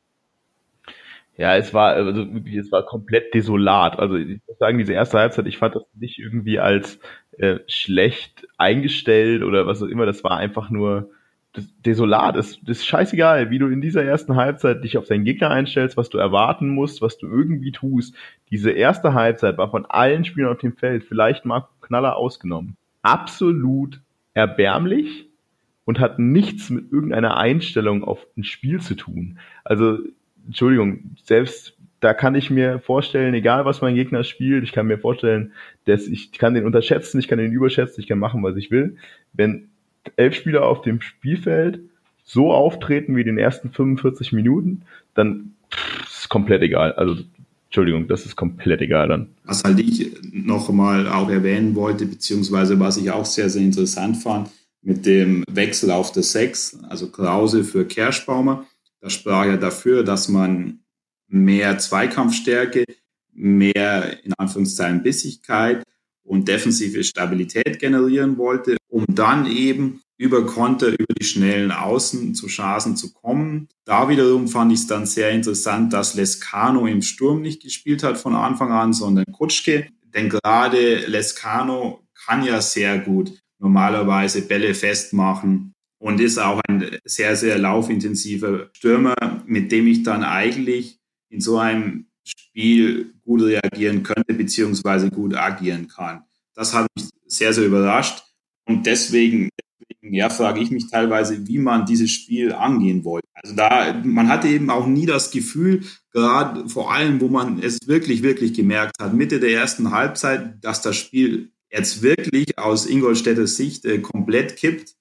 Ja, es war, also es war komplett desolat. Also ich muss sagen, diese erste Halbzeit, ich fand das nicht irgendwie als äh, schlecht eingestellt oder was auch immer. Das war einfach nur desolat. Es das ist scheißegal, wie du in dieser ersten Halbzeit dich auf deinen Gegner einstellst, was du erwarten musst, was du irgendwie tust. Diese erste Halbzeit war von allen Spielern auf dem Feld, vielleicht Marco Knaller ausgenommen, absolut erbärmlich und hat nichts mit irgendeiner Einstellung auf ein Spiel zu tun. Also Entschuldigung, selbst da kann ich mir vorstellen, egal was mein Gegner spielt, ich kann mir vorstellen, dass ich kann den unterschätzen, ich kann den überschätzen, ich kann machen, was ich will. Wenn elf Spieler auf dem Spielfeld so auftreten wie in den ersten 45 Minuten, dann ist es komplett egal. Also Entschuldigung, das ist komplett egal dann. Was halt ich noch mal auch erwähnen wollte, beziehungsweise was ich auch sehr, sehr interessant fand, mit dem Wechsel auf der Sechs, also Krause für Kerschbaumer das sprach ja dafür, dass man mehr Zweikampfstärke, mehr in Anführungszeichen Bissigkeit und defensive Stabilität generieren wollte, um dann eben über Konter, über die schnellen Außen zu Chancen zu kommen. Da wiederum fand ich es dann sehr interessant, dass Lescano im Sturm nicht gespielt hat von Anfang an, sondern Kutschke. Denn gerade Lescano kann ja sehr gut normalerweise Bälle festmachen, und ist auch ein sehr, sehr laufintensiver Stürmer, mit dem ich dann eigentlich in so einem Spiel gut reagieren könnte, beziehungsweise gut agieren kann. Das hat mich sehr, sehr überrascht. Und deswegen, deswegen ja, frage ich mich teilweise, wie man dieses Spiel angehen wollte. Also da, man hatte eben auch nie das Gefühl, gerade vor allem, wo man es wirklich, wirklich gemerkt hat, Mitte der ersten Halbzeit, dass das Spiel jetzt wirklich aus Ingolstädter Sicht äh, komplett kippt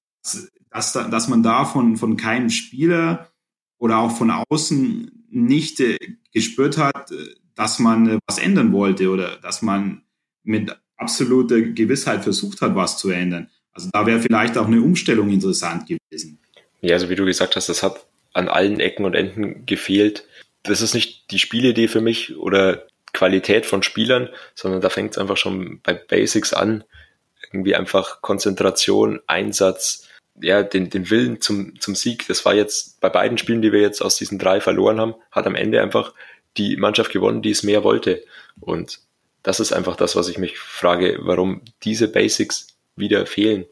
dass, dass man da von, von keinem Spieler oder auch von außen nicht äh, gespürt hat, äh, dass man äh, was ändern wollte oder dass man mit absoluter Gewissheit versucht hat, was zu ändern. Also da wäre vielleicht auch eine Umstellung interessant gewesen. Ja, also wie du gesagt hast, das hat an allen Ecken und Enden gefehlt. Das ist nicht die Spielidee für mich oder Qualität von Spielern, sondern da fängt es einfach schon bei Basics an. Irgendwie einfach Konzentration, Einsatz, ja, den, den Willen zum, zum Sieg. Das war jetzt bei beiden Spielen, die wir jetzt aus diesen drei verloren haben, hat am Ende einfach die Mannschaft gewonnen, die es mehr wollte. Und das ist einfach das, was ich mich frage, warum diese Basics wieder fehlen.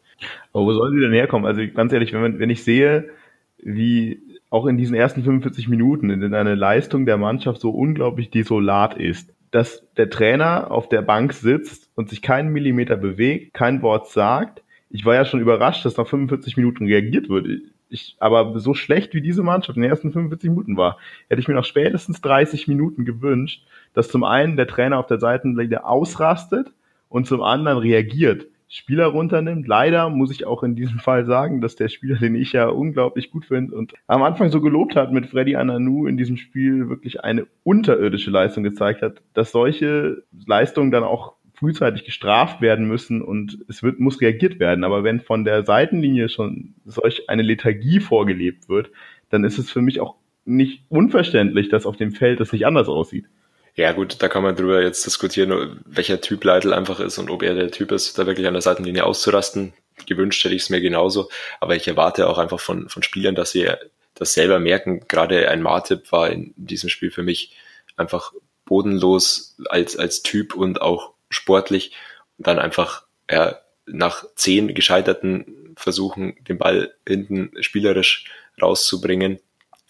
Aber wo sollen sie denn herkommen? Also ganz ehrlich, wenn, man, wenn ich sehe, wie auch in diesen ersten 45 Minuten in eine Leistung der Mannschaft so unglaublich desolat ist, dass der Trainer auf der Bank sitzt und sich keinen Millimeter bewegt, kein Wort sagt. Ich war ja schon überrascht, dass nach 45 Minuten reagiert wird. Ich, aber so schlecht wie diese Mannschaft in den ersten 45 Minuten war, hätte ich mir nach spätestens 30 Minuten gewünscht, dass zum einen der Trainer auf der Seitenlinie ausrastet und zum anderen reagiert. Spieler runternimmt. Leider muss ich auch in diesem Fall sagen, dass der Spieler, den ich ja unglaublich gut finde und am Anfang so gelobt hat mit Freddy Ananu in diesem Spiel wirklich eine unterirdische Leistung gezeigt hat, dass solche Leistungen dann auch frühzeitig gestraft werden müssen und es wird, muss reagiert werden. Aber wenn von der Seitenlinie schon solch eine Lethargie vorgelebt wird, dann ist es für mich auch nicht unverständlich, dass auf dem Feld es nicht anders aussieht. Ja gut, da kann man drüber jetzt diskutieren, welcher Typ Leitl einfach ist und ob er der Typ ist, da wirklich an der Seitenlinie auszurasten. Gewünscht hätte ich es mir genauso, aber ich erwarte auch einfach von, von Spielern, dass sie das selber merken. Gerade ein Martip war in diesem Spiel für mich einfach bodenlos als, als Typ und auch sportlich. Dann einfach ja, nach zehn gescheiterten Versuchen, den Ball hinten spielerisch rauszubringen,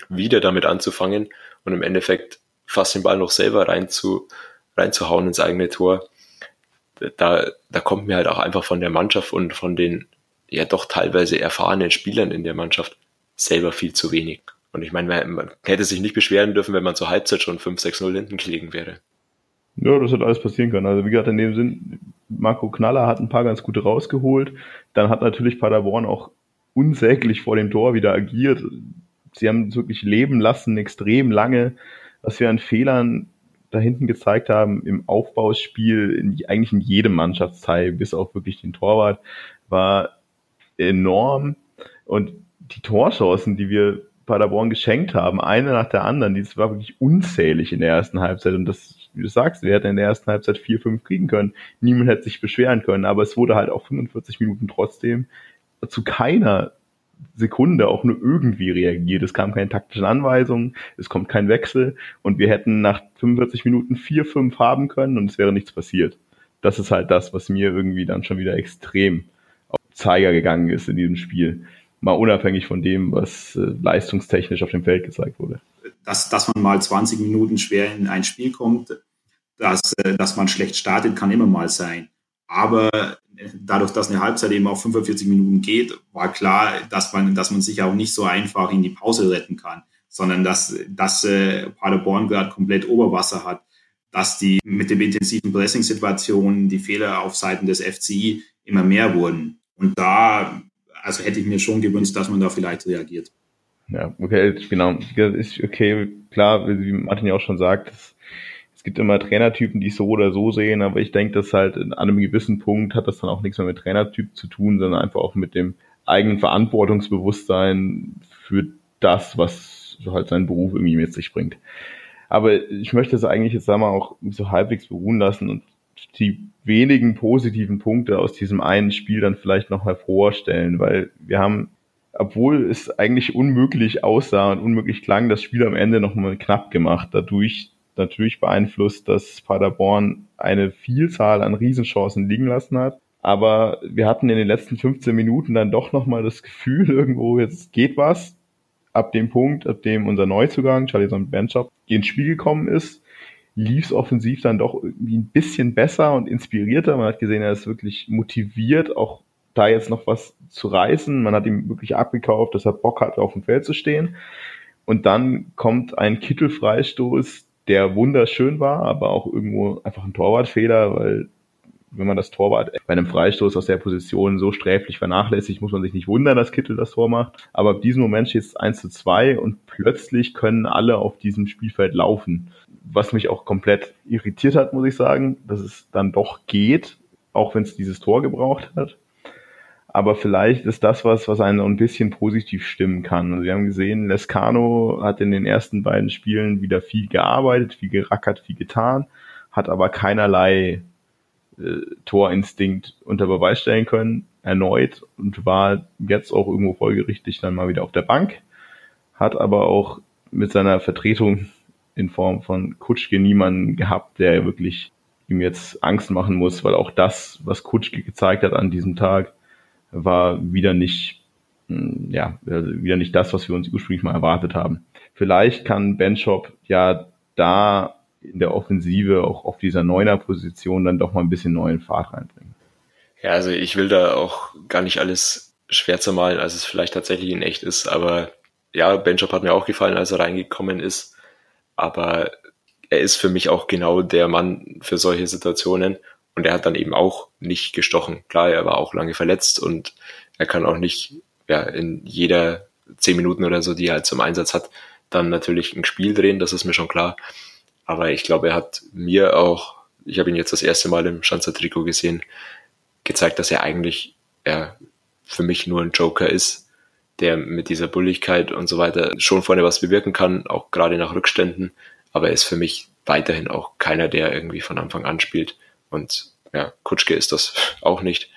wieder damit anzufangen und im Endeffekt fast den Ball noch selber rein zu, reinzuhauen ins eigene Tor. Da, da kommt mir halt auch einfach von der Mannschaft und von den ja doch teilweise erfahrenen Spielern in der Mannschaft selber viel zu wenig. Und ich meine, man hätte sich nicht beschweren dürfen, wenn man zur Halbzeit schon 5-6-0 hinten gelegen wäre. Ja, das hätte alles passieren können. Also wie gesagt, in dem Sinn, Marco Knaller hat ein paar ganz gute rausgeholt. Dann hat natürlich Paderborn auch unsäglich vor dem Tor wieder agiert. Sie haben es wirklich leben lassen, extrem lange was wir an Fehlern da hinten gezeigt haben im Aufbauspiel, in, eigentlich in jedem Mannschaftsteil, bis auf wirklich den Torwart, war enorm. Und die Torchancen, die wir Paderborn geschenkt haben, eine nach der anderen, die war wirklich unzählig in der ersten Halbzeit. Und das, wie du sagst, wir hätten in der ersten Halbzeit vier, fünf kriegen können. Niemand hätte sich beschweren können. Aber es wurde halt auch 45 Minuten trotzdem zu keiner Sekunde auch nur irgendwie reagiert. Es kam keine taktischen Anweisungen, es kommt kein Wechsel und wir hätten nach 45 Minuten vier, fünf haben können und es wäre nichts passiert. Das ist halt das, was mir irgendwie dann schon wieder extrem auf Zeiger gegangen ist in diesem Spiel. Mal unabhängig von dem, was äh, leistungstechnisch auf dem Feld gezeigt wurde. Dass, dass man mal 20 Minuten schwer in ein Spiel kommt, dass, äh, dass man schlecht startet, kann immer mal sein. Aber dadurch, dass eine Halbzeit eben auf 45 Minuten geht, war klar, dass man, dass man sich auch nicht so einfach in die Pause retten kann, sondern dass, dass äh, Paderborn gerade komplett Oberwasser hat, dass die mit den intensiven Pressing-Situationen die Fehler auf Seiten des FCI immer mehr wurden. Und da, also hätte ich mir schon gewünscht, dass man da vielleicht reagiert. Ja, okay, genau. Ist okay, klar, wie Martin ja auch schon sagt, das es gibt immer Trainertypen, die es so oder so sehen, aber ich denke, dass halt an einem gewissen Punkt hat das dann auch nichts mehr mit Trainertyp zu tun, sondern einfach auch mit dem eigenen Verantwortungsbewusstsein für das, was halt sein Beruf irgendwie mit sich bringt. Aber ich möchte es eigentlich jetzt, wir auch so halbwegs beruhen lassen und die wenigen positiven Punkte aus diesem einen Spiel dann vielleicht noch hervorstellen, weil wir haben, obwohl es eigentlich unmöglich aussah und unmöglich klang, das Spiel am Ende nochmal knapp gemacht, dadurch, natürlich beeinflusst, dass Paderborn eine Vielzahl an Riesenchancen liegen lassen hat. Aber wir hatten in den letzten 15 Minuten dann doch nochmal das Gefühl, <laughs> irgendwo jetzt geht was. Ab dem Punkt, ab dem unser Neuzugang, Charlison Benchop, ins Spiel gekommen ist, lief es offensiv dann doch irgendwie ein bisschen besser und inspirierter. Man hat gesehen, er ist wirklich motiviert, auch da jetzt noch was zu reißen. Man hat ihm wirklich abgekauft, dass er Bock hat, auf dem Feld zu stehen. Und dann kommt ein Kittelfreistoß, der wunderschön war, aber auch irgendwo einfach ein Torwartfehler, weil wenn man das Torwart bei einem Freistoß aus der Position so sträflich vernachlässigt, muss man sich nicht wundern, dass Kittel das Tor macht. Aber ab diesem Moment steht es 1 zu 2 und plötzlich können alle auf diesem Spielfeld laufen. Was mich auch komplett irritiert hat, muss ich sagen, dass es dann doch geht, auch wenn es dieses Tor gebraucht hat. Aber vielleicht ist das was, was einen ein bisschen positiv stimmen kann. Also wir haben gesehen, Lescano hat in den ersten beiden Spielen wieder viel gearbeitet, viel gerackert, viel getan, hat aber keinerlei äh, Torinstinkt unter Beweis stellen können, erneut und war jetzt auch irgendwo folgerichtig dann mal wieder auf der Bank, hat aber auch mit seiner Vertretung in Form von Kutschke niemanden gehabt, der wirklich ihm jetzt Angst machen muss, weil auch das, was Kutschke gezeigt hat an diesem Tag, war wieder nicht, hm, ja, also wieder nicht das, was wir uns ursprünglich mal erwartet haben. Vielleicht kann Benchop ja da in der Offensive auch auf dieser Neuner-Position dann doch mal ein bisschen neuen Fahrt reinbringen. Ja, also ich will da auch gar nicht alles schwärzer malen, als es vielleicht tatsächlich in echt ist, aber ja, Benchop hat mir auch gefallen, als er reingekommen ist, aber er ist für mich auch genau der Mann für solche Situationen und er hat dann eben auch nicht gestochen. Klar, er war auch lange verletzt und er kann auch nicht ja, in jeder zehn Minuten oder so, die er halt zum Einsatz hat, dann natürlich ein Spiel drehen, das ist mir schon klar. Aber ich glaube, er hat mir auch, ich habe ihn jetzt das erste Mal im Schanzer-Trikot gesehen, gezeigt, dass er eigentlich ja, für mich nur ein Joker ist, der mit dieser Bulligkeit und so weiter schon vorne was bewirken kann, auch gerade nach Rückständen. Aber er ist für mich weiterhin auch keiner, der irgendwie von Anfang an spielt. Und ja, Kutschke ist das auch nicht.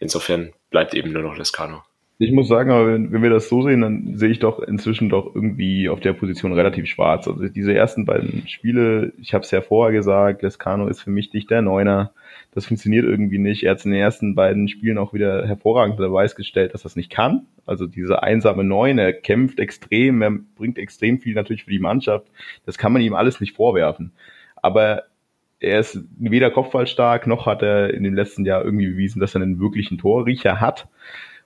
Insofern bleibt eben nur noch Lescano. Ich muss sagen, aber wenn, wenn wir das so sehen, dann sehe ich doch inzwischen doch irgendwie auf der Position relativ schwarz. Also diese ersten beiden Spiele, ich habe es ja vorher gesagt, Lescano ist für mich nicht der Neuner. Das funktioniert irgendwie nicht. Er hat in den ersten beiden Spielen auch wieder hervorragend Beweis gestellt, dass das nicht kann. Also diese einsame Neun, er kämpft extrem, er bringt extrem viel natürlich für die Mannschaft. Das kann man ihm alles nicht vorwerfen. Aber er ist weder kopfballstark, noch hat er in dem letzten Jahr irgendwie bewiesen, dass er einen wirklichen Torriecher hat.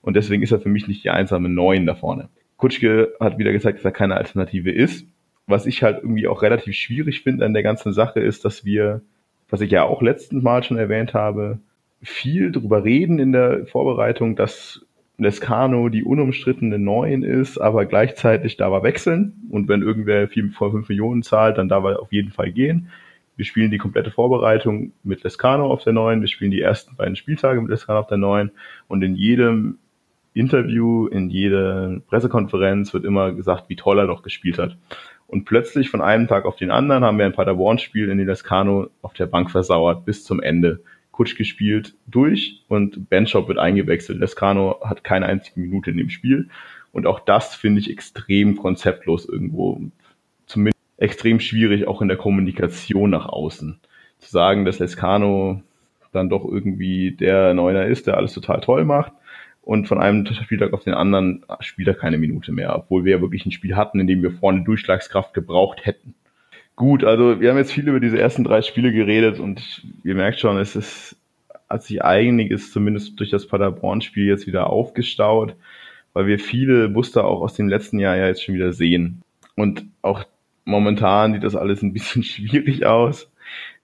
Und deswegen ist er für mich nicht die einsame Neun da vorne. Kutschke hat wieder gesagt, dass er keine Alternative ist. Was ich halt irgendwie auch relativ schwierig finde an der ganzen Sache ist, dass wir, was ich ja auch letzten Mal schon erwähnt habe, viel drüber reden in der Vorbereitung, dass Lescano die unumstrittene Neun ist, aber gleichzeitig darf er wechseln. Und wenn irgendwer vier vor fünf Millionen zahlt, dann darf er auf jeden Fall gehen. Wir spielen die komplette Vorbereitung mit Lescano auf der neuen. Wir spielen die ersten beiden Spieltage mit Lescano auf der neuen. Und in jedem Interview, in jeder Pressekonferenz wird immer gesagt, wie toll er doch gespielt hat. Und plötzlich von einem Tag auf den anderen haben wir ein Paderborn-Spiel, in dem Lescano auf der Bank versauert bis zum Ende. Kutsch gespielt durch und Benchop wird eingewechselt. Lescano hat keine einzige Minute in dem Spiel. Und auch das finde ich extrem konzeptlos irgendwo. Extrem schwierig, auch in der Kommunikation nach außen. Zu sagen, dass Lescano dann doch irgendwie der Neuner ist, der alles total toll macht und von einem Spieltag auf den anderen spielt er keine Minute mehr, obwohl wir ja wirklich ein Spiel hatten, in dem wir vorne Durchschlagskraft gebraucht hätten. Gut, also wir haben jetzt viel über diese ersten drei Spiele geredet und ihr merkt schon, es ist, hat sich einiges zumindest durch das Paderborn-Spiel jetzt wieder aufgestaut, weil wir viele Muster auch aus dem letzten Jahr ja jetzt schon wieder sehen. Und auch Momentan sieht das alles ein bisschen <laughs> schwierig aus.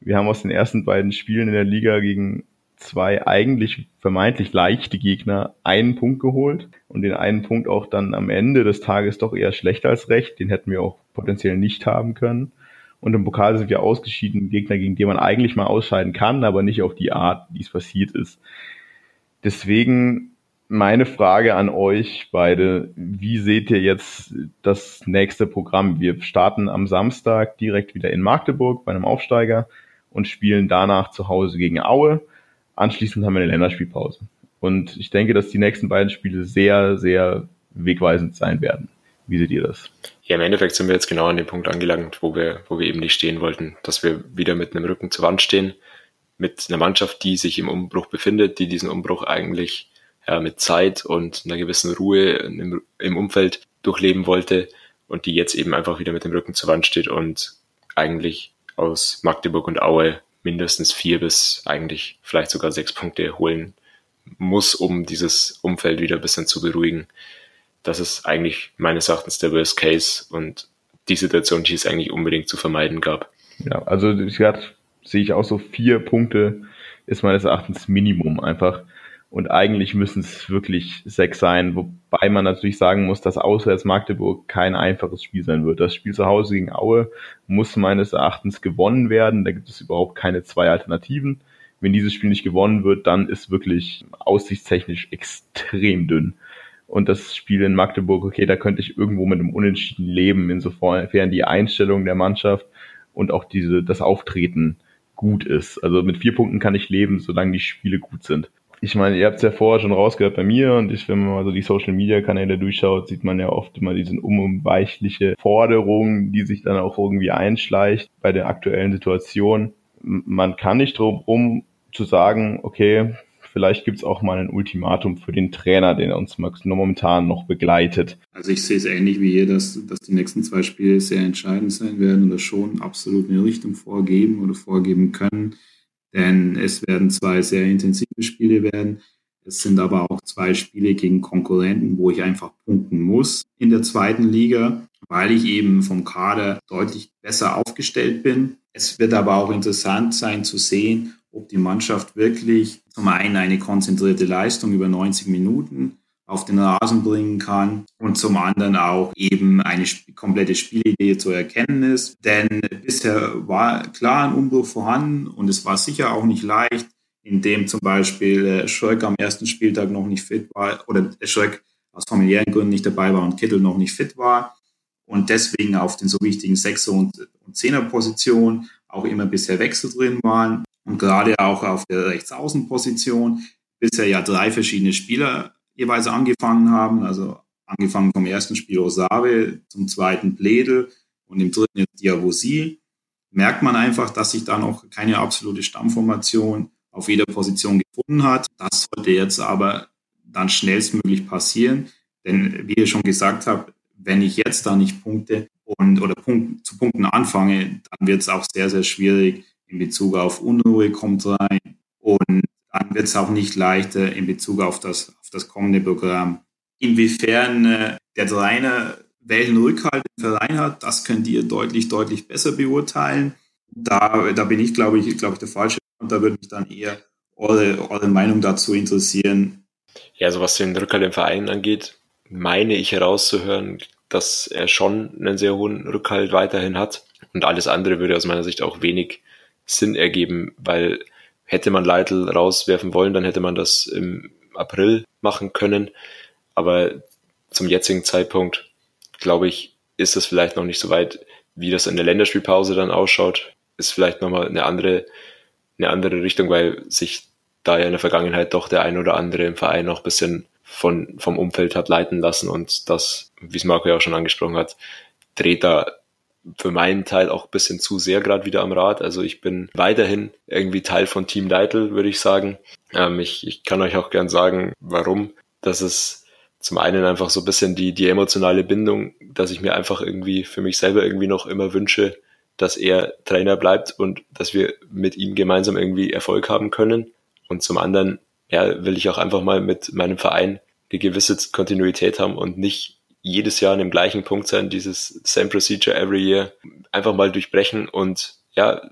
Wir haben aus den ersten beiden Spielen in der Liga gegen zwei eigentlich vermeintlich leichte Gegner einen Punkt geholt und den einen Punkt auch dann am Ende des Tages doch eher schlecht als recht. Den hätten wir auch potenziell nicht haben können. Und im Pokal sind wir ausgeschieden, Gegner, gegen die man eigentlich mal ausscheiden kann, aber nicht auf die Art, wie es passiert ist. Deswegen meine Frage an euch beide, wie seht ihr jetzt das nächste Programm? Wir starten am Samstag direkt wieder in Magdeburg bei einem Aufsteiger und spielen danach zu Hause gegen Aue. Anschließend haben wir eine Länderspielpause. Und ich denke, dass die nächsten beiden Spiele sehr, sehr wegweisend sein werden. Wie seht ihr das? Ja, im Endeffekt sind wir jetzt genau an dem Punkt angelangt, wo wir, wo wir eben nicht stehen wollten, dass wir wieder mit einem Rücken zur Wand stehen, mit einer Mannschaft, die sich im Umbruch befindet, die diesen Umbruch eigentlich ja, mit Zeit und einer gewissen Ruhe im, im Umfeld durchleben wollte und die jetzt eben einfach wieder mit dem Rücken zur Wand steht und eigentlich aus Magdeburg und Aue mindestens vier bis eigentlich vielleicht sogar sechs Punkte holen muss, um dieses Umfeld wieder ein bisschen zu beruhigen. Das ist eigentlich meines Erachtens der Worst Case und die Situation, die es eigentlich unbedingt zu vermeiden gab. Ja, also ich sehe ich auch so vier Punkte ist meines Erachtens Minimum einfach. Und eigentlich müssen es wirklich sechs sein, wobei man natürlich sagen muss, dass auswärts Magdeburg kein einfaches Spiel sein wird. Das Spiel zu Hause gegen Aue muss meines Erachtens gewonnen werden. Da gibt es überhaupt keine zwei Alternativen. Wenn dieses Spiel nicht gewonnen wird, dann ist wirklich aussichtstechnisch extrem dünn. Und das Spiel in Magdeburg, okay, da könnte ich irgendwo mit einem Unentschieden leben, insofern die Einstellung der Mannschaft und auch diese, das Auftreten gut ist. Also mit vier Punkten kann ich leben, solange die Spiele gut sind ich meine, ihr habt es ja vorher schon rausgehört bei mir und ich, wenn man mal so die Social Media Kanäle durchschaut, sieht man ja oft immer diese unumweichliche Forderung, die sich dann auch irgendwie einschleicht bei der aktuellen Situation. Man kann nicht drum rum zu sagen, okay, vielleicht gibt es auch mal ein Ultimatum für den Trainer, den uns momentan noch begleitet. Also ich sehe es ähnlich wie ihr, dass, dass die nächsten zwei Spiele sehr entscheidend sein werden das schon absolut eine Richtung vorgeben oder vorgeben können denn es werden zwei sehr intensive Spiele werden. Es sind aber auch zwei Spiele gegen Konkurrenten, wo ich einfach punkten muss in der zweiten Liga, weil ich eben vom Kader deutlich besser aufgestellt bin. Es wird aber auch interessant sein zu sehen, ob die Mannschaft wirklich zum einen eine konzentrierte Leistung über 90 Minuten auf den Rasen bringen kann und zum anderen auch eben eine komplette Spielidee zu erkennen ist. Denn bisher war klar ein Umbruch vorhanden und es war sicher auch nicht leicht, indem zum Beispiel äh, Schröck am ersten Spieltag noch nicht fit war oder Schröck aus familiären Gründen nicht dabei war und Kittel noch nicht fit war und deswegen auf den so wichtigen Sechser- und, und Zehner-Position auch immer bisher Wechsel drin waren und gerade auch auf der Rechtsaußenposition bisher ja drei verschiedene Spieler jeweils angefangen haben. Also angefangen vom ersten Spiel Osave, zum zweiten Bledel und im dritten Diavosi. Merkt man einfach, dass sich da noch keine absolute Stammformation auf jeder Position gefunden hat. Das sollte jetzt aber dann schnellstmöglich passieren. Denn wie ihr schon gesagt habt, wenn ich jetzt da nicht punkte und oder Punkt, zu Punkten anfange, dann wird es auch sehr, sehr schwierig in Bezug auf Unruhe kommt rein und dann wird es auch nicht leichter in Bezug auf das, auf das kommende Programm. Inwiefern äh, der Trainer welchen Rückhalt im Verein hat, das könnt ihr deutlich, deutlich besser beurteilen. Da, da bin ich, glaube ich, glaube ich, der Falsche und da würde mich dann eher eure, eure Meinung dazu interessieren. Ja, also was den Rückhalt im Verein angeht, meine ich herauszuhören, dass er schon einen sehr hohen Rückhalt weiterhin hat. Und alles andere würde aus meiner Sicht auch wenig Sinn ergeben, weil Hätte man Leitl rauswerfen wollen, dann hätte man das im April machen können. Aber zum jetzigen Zeitpunkt, glaube ich, ist das vielleicht noch nicht so weit, wie das in der Länderspielpause dann ausschaut. Ist vielleicht nochmal eine andere, eine andere Richtung, weil sich da ja in der Vergangenheit doch der ein oder andere im Verein noch ein bisschen von, vom Umfeld hat leiten lassen und das, wie es Marco ja auch schon angesprochen hat, dreht da für meinen Teil auch bisschen zu sehr gerade wieder am Rad. Also ich bin weiterhin irgendwie Teil von Team Deitel, würde ich sagen. Ähm, ich, ich kann euch auch gern sagen, warum. Das ist zum einen einfach so ein bisschen die, die emotionale Bindung, dass ich mir einfach irgendwie für mich selber irgendwie noch immer wünsche, dass er Trainer bleibt und dass wir mit ihm gemeinsam irgendwie Erfolg haben können. Und zum anderen, ja, will ich auch einfach mal mit meinem Verein eine gewisse Kontinuität haben und nicht jedes Jahr an dem gleichen Punkt sein, dieses same procedure every year, einfach mal durchbrechen und ja,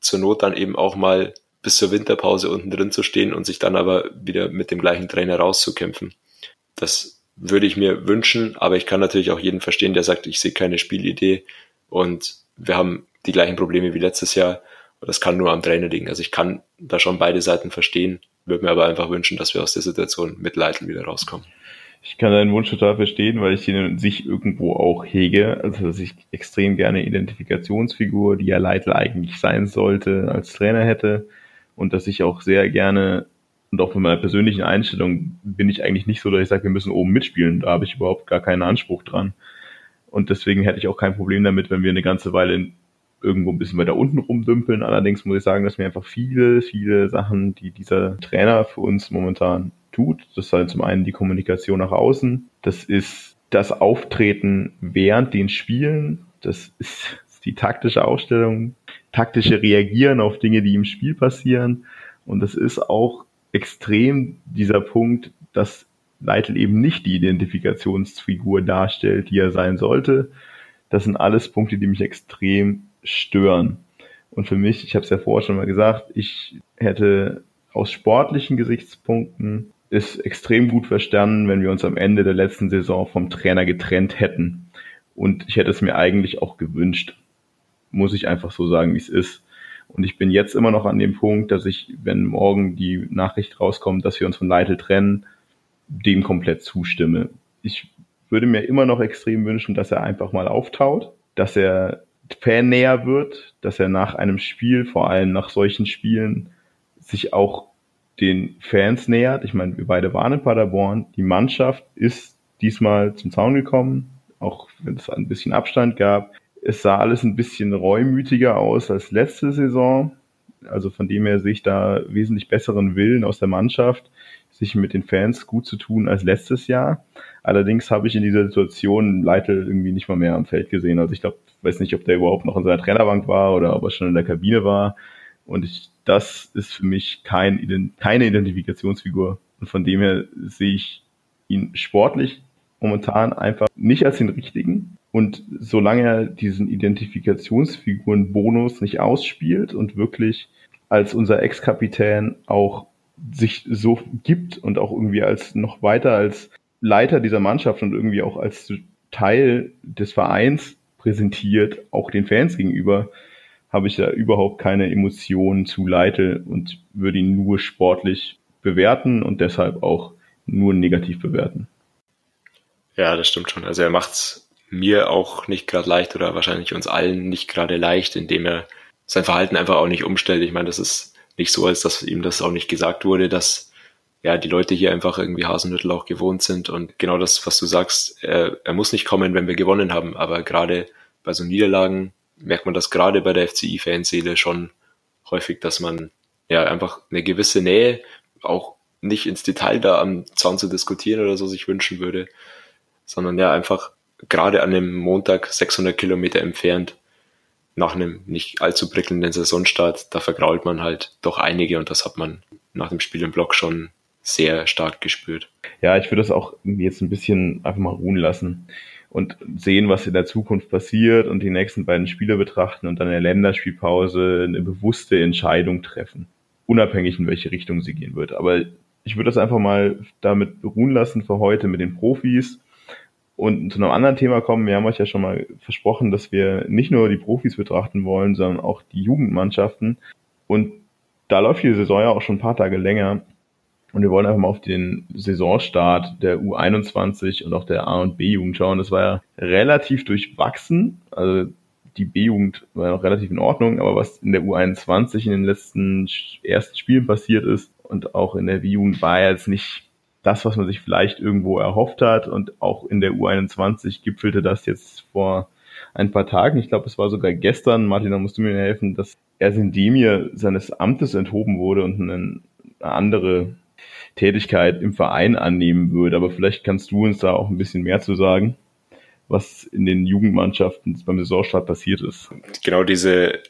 zur Not dann eben auch mal bis zur Winterpause unten drin zu stehen und sich dann aber wieder mit dem gleichen Trainer rauszukämpfen. Das würde ich mir wünschen, aber ich kann natürlich auch jeden verstehen, der sagt, ich sehe keine Spielidee und wir haben die gleichen Probleme wie letztes Jahr das kann nur am Trainer liegen. Also ich kann da schon beide Seiten verstehen, würde mir aber einfach wünschen, dass wir aus der Situation mit Leitl wieder rauskommen. Ich kann deinen Wunsch total verstehen, weil ich den in sich irgendwo auch hege. Also, dass ich extrem gerne Identifikationsfigur, die ja Leitl eigentlich sein sollte, als Trainer hätte. Und dass ich auch sehr gerne, und auch von meiner persönlichen Einstellung, bin ich eigentlich nicht so, dass ich sage, wir müssen oben mitspielen. Da habe ich überhaupt gar keinen Anspruch dran. Und deswegen hätte ich auch kein Problem damit, wenn wir eine ganze Weile irgendwo ein bisschen weiter unten rumdümpeln. Allerdings muss ich sagen, dass mir einfach viele, viele Sachen, die dieser Trainer für uns momentan tut. Das halt zum einen die Kommunikation nach außen. Das ist das Auftreten während den Spielen. Das ist die taktische Ausstellung, taktische Reagieren auf Dinge, die im Spiel passieren. Und das ist auch extrem dieser Punkt, dass Leitl eben nicht die Identifikationsfigur darstellt, die er sein sollte. Das sind alles Punkte, die mich extrem stören. Und für mich, ich habe es ja vorher schon mal gesagt, ich hätte aus sportlichen Gesichtspunkten ist extrem gut verstanden, wenn wir uns am Ende der letzten Saison vom Trainer getrennt hätten. Und ich hätte es mir eigentlich auch gewünscht. Muss ich einfach so sagen, wie es ist. Und ich bin jetzt immer noch an dem Punkt, dass ich, wenn morgen die Nachricht rauskommt, dass wir uns von Leitl trennen, dem komplett zustimme. Ich würde mir immer noch extrem wünschen, dass er einfach mal auftaut, dass er Fan näher wird, dass er nach einem Spiel, vor allem nach solchen Spielen, sich auch den Fans nähert. Ich meine, wir beide waren in Paderborn. Die Mannschaft ist diesmal zum Zaun gekommen, auch wenn es ein bisschen Abstand gab. Es sah alles ein bisschen reumütiger aus als letzte Saison. Also von dem her sehe ich da wesentlich besseren Willen aus der Mannschaft, sich mit den Fans gut zu tun als letztes Jahr. Allerdings habe ich in dieser Situation Leitl irgendwie nicht mal mehr am Feld gesehen. Also ich glaube, weiß nicht, ob der überhaupt noch in seiner Trainerbank war oder ob er schon in der Kabine war. Und ich, das ist für mich kein, keine Identifikationsfigur. Und von dem her sehe ich ihn sportlich momentan einfach nicht als den richtigen. Und solange er diesen Identifikationsfiguren-Bonus nicht ausspielt und wirklich als unser Ex-Kapitän auch sich so gibt und auch irgendwie als noch weiter als Leiter dieser Mannschaft und irgendwie auch als Teil des Vereins präsentiert, auch den Fans gegenüber, habe ich da überhaupt keine Emotionen zu Leite und würde ihn nur sportlich bewerten und deshalb auch nur negativ bewerten. Ja, das stimmt schon. Also er macht es mir auch nicht gerade leicht oder wahrscheinlich uns allen nicht gerade leicht, indem er sein Verhalten einfach auch nicht umstellt. Ich meine, das ist nicht so, als dass ihm das auch nicht gesagt wurde, dass ja die Leute hier einfach irgendwie Hasenhüttel auch gewohnt sind und genau das, was du sagst, er, er muss nicht kommen, wenn wir gewonnen haben, aber gerade bei so Niederlagen merkt man das gerade bei der FCI-Fanseele schon häufig, dass man ja einfach eine gewisse Nähe, auch nicht ins Detail da am Zaun zu diskutieren oder so sich wünschen würde, sondern ja einfach gerade an einem Montag 600 Kilometer entfernt nach einem nicht allzu prickelnden Saisonstart, da vergrault man halt doch einige und das hat man nach dem Spiel im Block schon sehr stark gespürt. Ja, ich würde das auch jetzt ein bisschen einfach mal ruhen lassen und sehen, was in der Zukunft passiert und die nächsten beiden Spiele betrachten und dann in der Länderspielpause eine bewusste Entscheidung treffen, unabhängig in welche Richtung sie gehen wird. Aber ich würde das einfach mal damit beruhen lassen für heute mit den Profis und zu einem anderen Thema kommen. Wir haben euch ja schon mal versprochen, dass wir nicht nur die Profis betrachten wollen, sondern auch die Jugendmannschaften. Und da läuft die Saison ja auch schon ein paar Tage länger. Und wir wollen einfach mal auf den Saisonstart der U21 und auch der A- und B-Jugend schauen. Das war ja relativ durchwachsen. Also die B-Jugend war ja noch relativ in Ordnung, aber was in der U21 in den letzten ersten Spielen passiert ist und auch in der B-Jugend war ja jetzt nicht das, was man sich vielleicht irgendwo erhofft hat. Und auch in der U21 gipfelte das jetzt vor ein paar Tagen. Ich glaube, es war sogar gestern, Martin, da musst du mir helfen, dass Ersendemir seines Amtes enthoben wurde und eine andere Tätigkeit im Verein annehmen würde. Aber vielleicht kannst du uns da auch ein bisschen mehr zu sagen, was in den Jugendmannschaften beim Saisonstart passiert ist. Genau diese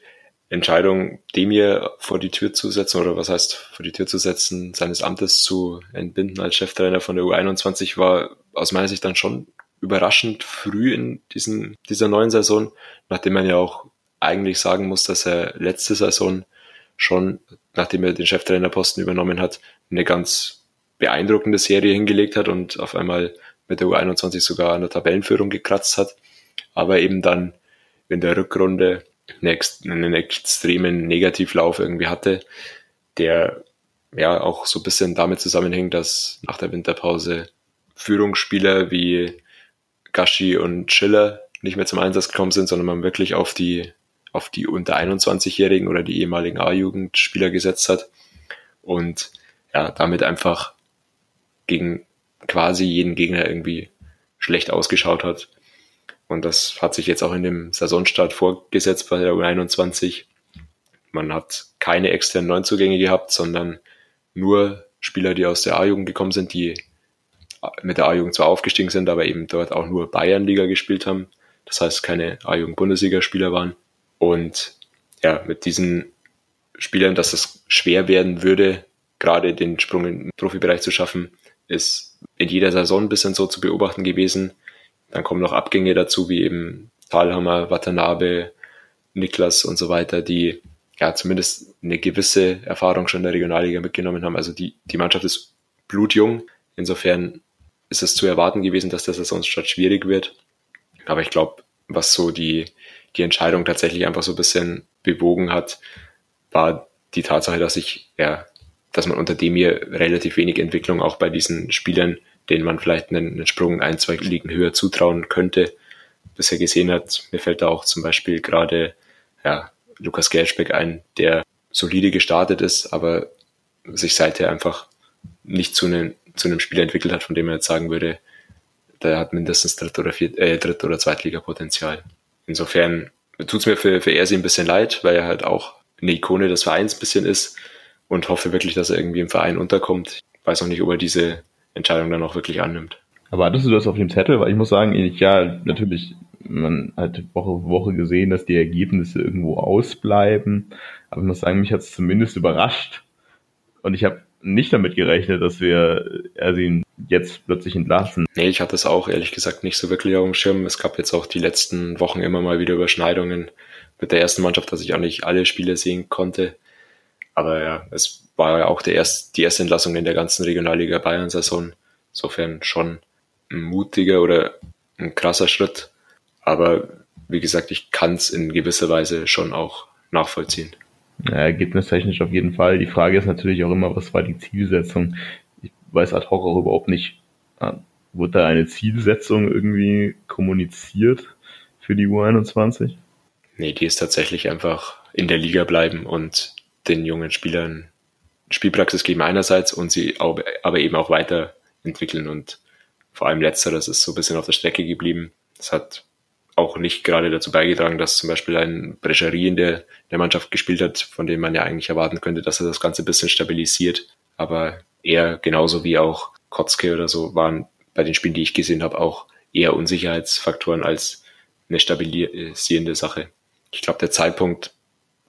Entscheidung, Demir vor die Tür zu setzen, oder was heißt vor die Tür zu setzen, seines Amtes zu entbinden als Cheftrainer von der U21 war aus meiner Sicht dann schon überraschend früh in diesen, dieser neuen Saison, nachdem man ja auch eigentlich sagen muss, dass er letzte Saison schon, nachdem er den Cheftrainerposten übernommen hat, eine ganz beeindruckende Serie hingelegt hat und auf einmal mit der U21 sogar an der Tabellenführung gekratzt hat, aber eben dann in der Rückrunde einen extremen Negativlauf irgendwie hatte, der ja auch so ein bisschen damit zusammenhängt, dass nach der Winterpause Führungsspieler wie Gashi und Schiller nicht mehr zum Einsatz gekommen sind, sondern man wirklich auf die, auf die unter 21-Jährigen oder die ehemaligen A-Jugendspieler gesetzt hat und ja, damit einfach gegen quasi jeden Gegner irgendwie schlecht ausgeschaut hat. Und das hat sich jetzt auch in dem Saisonstart vorgesetzt bei der U21. Man hat keine externen Neuzugänge gehabt, sondern nur Spieler, die aus der A-Jugend gekommen sind, die mit der A-Jugend zwar aufgestiegen sind, aber eben dort auch nur Bayernliga gespielt haben. Das heißt, keine A-Jugend-Bundesliga-Spieler waren. Und ja, mit diesen Spielern, dass es schwer werden würde, gerade den Sprung im Profibereich zu schaffen, ist in jeder Saison ein bisschen so zu beobachten gewesen. Dann kommen noch Abgänge dazu, wie eben Thalhammer, Watanabe, Niklas und so weiter, die ja zumindest eine gewisse Erfahrung schon in der Regionalliga mitgenommen haben. Also die, die Mannschaft ist blutjung. Insofern ist es zu erwarten gewesen, dass der Saisonstart schwierig wird. Aber ich glaube, was so die, die Entscheidung tatsächlich einfach so ein bisschen bewogen hat, war die Tatsache, dass ich, ja, dass man unter dem hier relativ wenig Entwicklung auch bei diesen Spielern, denen man vielleicht einen, einen Sprung ein, zwei Ligen höher zutrauen könnte, bisher gesehen hat. Mir fällt da auch zum Beispiel gerade ja, Lukas Gerschbeck ein, der solide gestartet ist, aber sich seither einfach nicht zu einem, zu einem Spieler entwickelt hat, von dem man jetzt sagen würde, der hat mindestens Dritt- oder, Viert, äh, Dritt- oder Zweitliga-Potenzial. Insofern tut es mir für, für Ersi ein bisschen leid, weil er halt auch eine Ikone des Vereins ein bisschen ist und hoffe wirklich, dass er irgendwie im Verein unterkommt. Ich weiß auch nicht, ob er diese Entscheidung dann auch wirklich annimmt. Aber hattest du das auf dem Zettel? Weil ich muss sagen, ja, natürlich, man hat Woche für Woche gesehen, dass die Ergebnisse irgendwo ausbleiben. Aber ich muss sagen, mich hat es zumindest überrascht. Und ich habe nicht damit gerechnet, dass wir Ersin jetzt plötzlich entlassen. Nee, ich hatte es auch ehrlich gesagt nicht so wirklich auf dem Schirm. Es gab jetzt auch die letzten Wochen immer mal wieder Überschneidungen mit der ersten Mannschaft, dass ich auch nicht alle Spiele sehen konnte. Aber ja, es war ja auch der erst, die erste Entlassung in der ganzen Regionalliga Bayern-Saison. Insofern schon ein mutiger oder ein krasser Schritt. Aber wie gesagt, ich kann es in gewisser Weise schon auch nachvollziehen. Ja, ergebnistechnisch auf jeden Fall. Die Frage ist natürlich auch immer, was war die Zielsetzung? Ich weiß ad hoc auch überhaupt nicht, äh, wurde da eine Zielsetzung irgendwie kommuniziert für die U21? Nee, die ist tatsächlich einfach in der Liga bleiben und den jungen Spielern Spielpraxis geben einerseits und sie aber eben auch weiterentwickeln und vor allem letzteres ist so ein bisschen auf der Strecke geblieben. Das hat auch nicht gerade dazu beigetragen, dass zum Beispiel ein Brescherie in der, der Mannschaft gespielt hat, von dem man ja eigentlich erwarten könnte, dass er das Ganze ein bisschen stabilisiert. Aber er genauso wie auch Kotzke oder so waren bei den Spielen, die ich gesehen habe, auch eher Unsicherheitsfaktoren als eine stabilisierende Sache. Ich glaube, der Zeitpunkt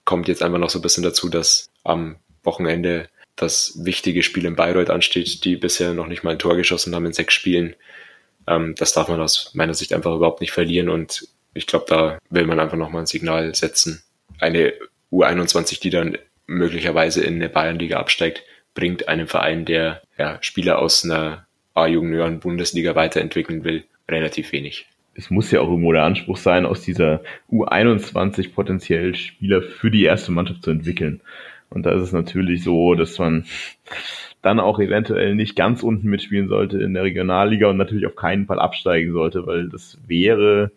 kommt jetzt einfach noch so ein bisschen dazu, dass am Wochenende das wichtige Spiel in Bayreuth ansteht, die bisher noch nicht mal ein Tor geschossen haben in sechs Spielen. Ähm, das darf man aus meiner Sicht einfach überhaupt nicht verlieren und ich glaube, da will man einfach nochmal ein Signal setzen. Eine U21, die dann möglicherweise in eine Bayernliga absteigt, bringt einem Verein, der ja, Spieler aus einer A-Junioren-Bundesliga weiterentwickeln will, relativ wenig. Es muss ja auch irgendwo der Anspruch sein, aus dieser U21 potenziell Spieler für die erste Mannschaft zu entwickeln. Und da ist es natürlich so, dass man dann auch eventuell nicht ganz unten mitspielen sollte in der Regionalliga und natürlich auf keinen Fall absteigen sollte, weil das wäre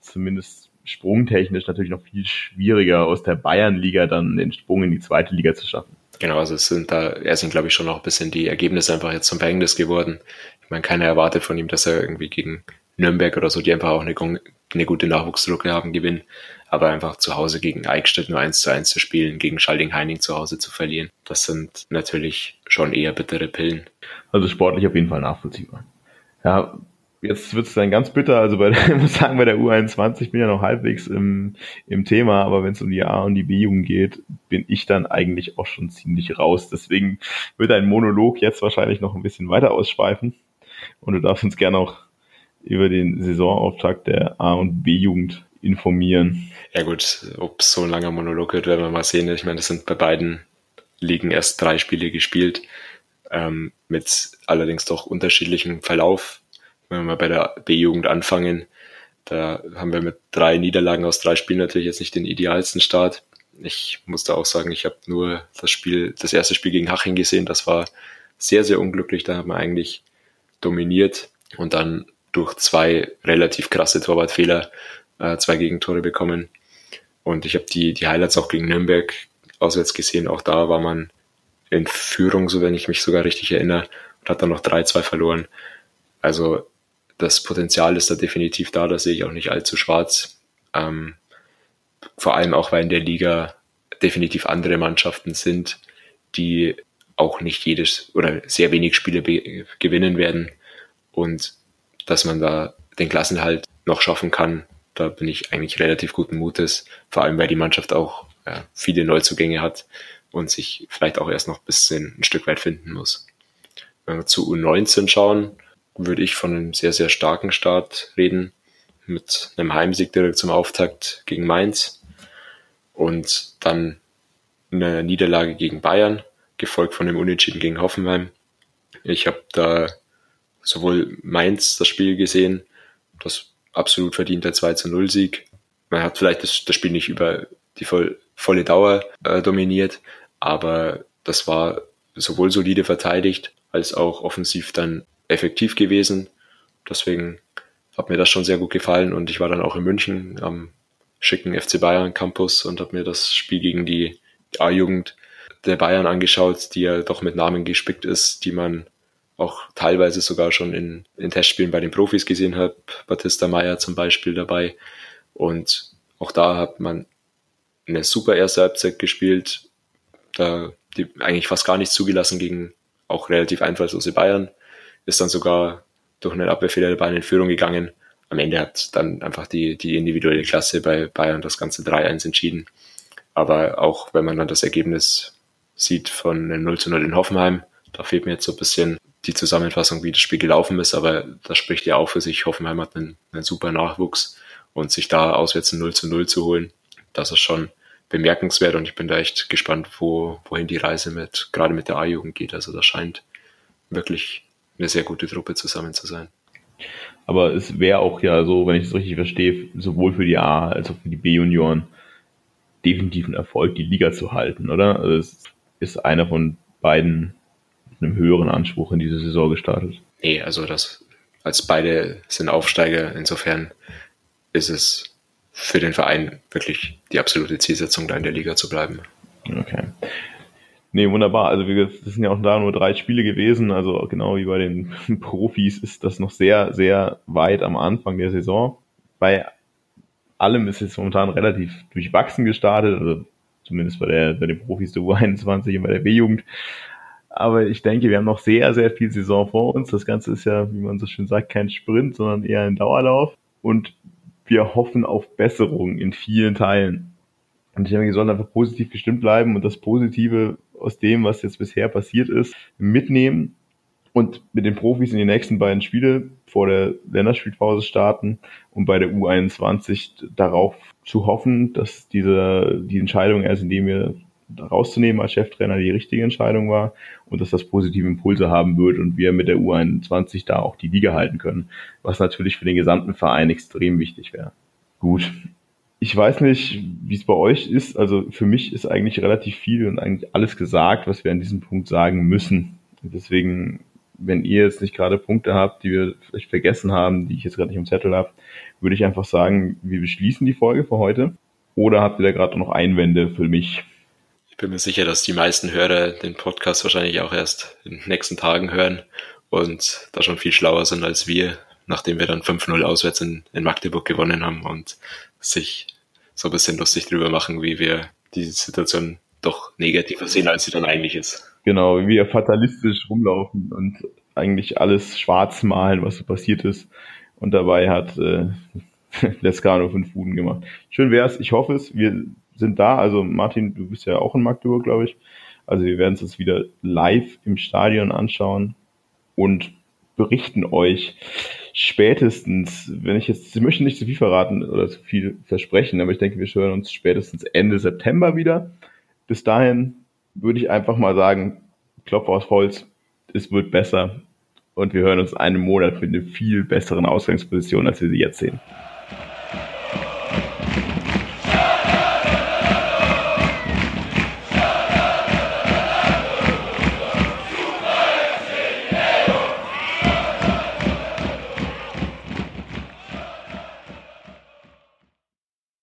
zumindest sprungtechnisch natürlich noch viel schwieriger, aus der Bayernliga dann den Sprung in die zweite Liga zu schaffen. Genau, also es sind da, er sind glaube ich schon noch ein bisschen die Ergebnisse einfach jetzt zum Verhängnis geworden. Ich meine, keiner erwartet von ihm, dass er irgendwie gegen Nürnberg oder so, die einfach auch eine, eine gute Nachwuchsdrucke haben, gewinnen aber einfach zu Hause gegen Eichstätt nur eins zu eins zu spielen, gegen Schalding-Heining zu Hause zu verlieren, das sind natürlich schon eher bittere Pillen. Also sportlich auf jeden Fall nachvollziehbar. Ja, jetzt wird es dann ganz bitter, also bei der, ich <laughs> muss sagen, bei der U21 bin ja noch halbwegs im, im Thema, aber wenn es um die A- und die B-Jugend geht, bin ich dann eigentlich auch schon ziemlich raus. Deswegen wird ein Monolog jetzt wahrscheinlich noch ein bisschen weiter ausschweifen und du darfst uns gerne auch über den Saisonauftakt der A- und B-Jugend informieren. Ja gut, ob so ein langer Monolog wird, werden wir mal sehen. Ich meine, das sind bei beiden Ligen erst drei Spiele gespielt, ähm, mit allerdings doch unterschiedlichem Verlauf. Wenn wir mal bei der B-Jugend anfangen, da haben wir mit drei Niederlagen aus drei Spielen natürlich jetzt nicht den idealsten Start. Ich musste auch sagen, ich habe nur das Spiel, das erste Spiel gegen Haching gesehen. Das war sehr, sehr unglücklich. Da haben wir eigentlich dominiert und dann durch zwei relativ krasse Torwartfehler äh, zwei Gegentore bekommen. Und ich habe die, die Highlights auch gegen Nürnberg auswärts gesehen. Auch da war man in Führung, so wenn ich mich sogar richtig erinnere, und hat dann noch 3-2 verloren. Also das Potenzial ist da definitiv da, das sehe ich auch nicht allzu schwarz. Ähm, vor allem auch, weil in der Liga definitiv andere Mannschaften sind, die auch nicht jedes oder sehr wenig Spiele gewinnen werden und dass man da den Klassenhalt noch schaffen kann, da bin ich eigentlich relativ guten Mutes, vor allem weil die Mannschaft auch ja, viele Neuzugänge hat und sich vielleicht auch erst noch ein bisschen ein Stück weit finden muss. Wenn wir zu U19 schauen, würde ich von einem sehr, sehr starken Start reden, mit einem Heimsieg direkt zum Auftakt gegen Mainz und dann einer Niederlage gegen Bayern, gefolgt von dem Unentschieden gegen Hoffenheim. Ich habe da sowohl Mainz das Spiel gesehen, das absolut verdienter 2 zu 0 Sieg. Man hat vielleicht das, das Spiel nicht über die voll, volle Dauer äh, dominiert, aber das war sowohl solide verteidigt als auch offensiv dann effektiv gewesen. Deswegen hat mir das schon sehr gut gefallen und ich war dann auch in München am schicken FC Bayern Campus und habe mir das Spiel gegen die A-Jugend der Bayern angeschaut, die ja doch mit Namen gespickt ist, die man auch teilweise sogar schon in, in Testspielen bei den Profis gesehen hat. Batista Meyer zum Beispiel dabei. Und auch da hat man eine super erste Halbzeit gespielt. Da die eigentlich fast gar nichts zugelassen gegen auch relativ einfallslose Bayern. Ist dann sogar durch einen Abwehrfehler der Bayern in Führung gegangen. Am Ende hat dann einfach die, die individuelle Klasse bei Bayern das ganze 3-1 entschieden. Aber auch wenn man dann das Ergebnis sieht von 0 zu 0 in Hoffenheim, da fehlt mir jetzt so ein bisschen die Zusammenfassung, wie das Spiel gelaufen ist, aber das spricht ja auch für sich. Hoffenheim hat einen, einen super Nachwuchs und sich da auswärts ein 0 zu 0 zu holen, das ist schon bemerkenswert und ich bin da echt gespannt, wo, wohin die Reise mit, gerade mit der A-Jugend geht. Also da scheint wirklich eine sehr gute Truppe zusammen zu sein. Aber es wäre auch ja so, wenn ich es richtig verstehe, sowohl für die A als auch für die B-Junioren definitiv ein Erfolg, die Liga zu halten, oder? Also es ist einer von beiden einem höheren Anspruch in diese Saison gestartet. Nee, also das, als beide sind Aufsteiger, insofern ist es für den Verein wirklich die absolute Zielsetzung, da in der Liga zu bleiben. Okay. Nee, wunderbar. Also wir, das sind ja auch da nur drei Spiele gewesen. Also genau wie bei den <laughs> Profis ist das noch sehr, sehr weit am Anfang der Saison. Bei allem ist es momentan relativ durchwachsen gestartet, also zumindest bei, der, bei den Profis der U21 und bei der B-Jugend. Aber ich denke, wir haben noch sehr, sehr viel Saison vor uns. Das Ganze ist ja, wie man so schön sagt, kein Sprint, sondern eher ein Dauerlauf. Und wir hoffen auf Besserung in vielen Teilen. Und ich denke, wir sollen einfach positiv gestimmt bleiben und das Positive aus dem, was jetzt bisher passiert ist, mitnehmen und mit den Profis in die nächsten beiden Spiele vor der Länderspielpause starten und bei der U21 darauf zu hoffen, dass diese, die Entscheidung erst, indem wir rauszunehmen als Cheftrainer die richtige Entscheidung war und dass das positive Impulse haben wird und wir mit der U21 da auch die Liga halten können, was natürlich für den gesamten Verein extrem wichtig wäre. Gut, ich weiß nicht, wie es bei euch ist. Also für mich ist eigentlich relativ viel und eigentlich alles gesagt, was wir an diesem Punkt sagen müssen. Deswegen, wenn ihr jetzt nicht gerade Punkte habt, die wir vielleicht vergessen haben, die ich jetzt gerade nicht im Zettel habe, würde ich einfach sagen, wir beschließen die Folge für heute. Oder habt ihr da gerade noch Einwände für mich? Bin mir sicher, dass die meisten Hörer den Podcast wahrscheinlich auch erst in den nächsten Tagen hören und da schon viel schlauer sind als wir, nachdem wir dann 5-0 auswärts in, in Magdeburg gewonnen haben und sich so ein bisschen lustig drüber machen, wie wir die Situation doch negativer sehen, als sie dann eigentlich ist. Genau, wie wir fatalistisch rumlaufen und eigentlich alles schwarz malen, was so passiert ist. Und dabei hat äh, <laughs> Lescano fünf Fuden gemacht. Schön wär's, ich hoffe es. Wir sind da. Also Martin, du bist ja auch in Magdeburg, glaube ich. Also wir werden es uns wieder live im Stadion anschauen und berichten euch spätestens, wenn ich jetzt, ich möchte nicht zu viel verraten oder zu viel versprechen, aber ich denke, wir hören uns spätestens Ende September wieder. Bis dahin würde ich einfach mal sagen, Klopf aus Holz, es wird besser und wir hören uns einen Monat mit einer viel besseren Ausgangsposition, als wir sie jetzt sehen.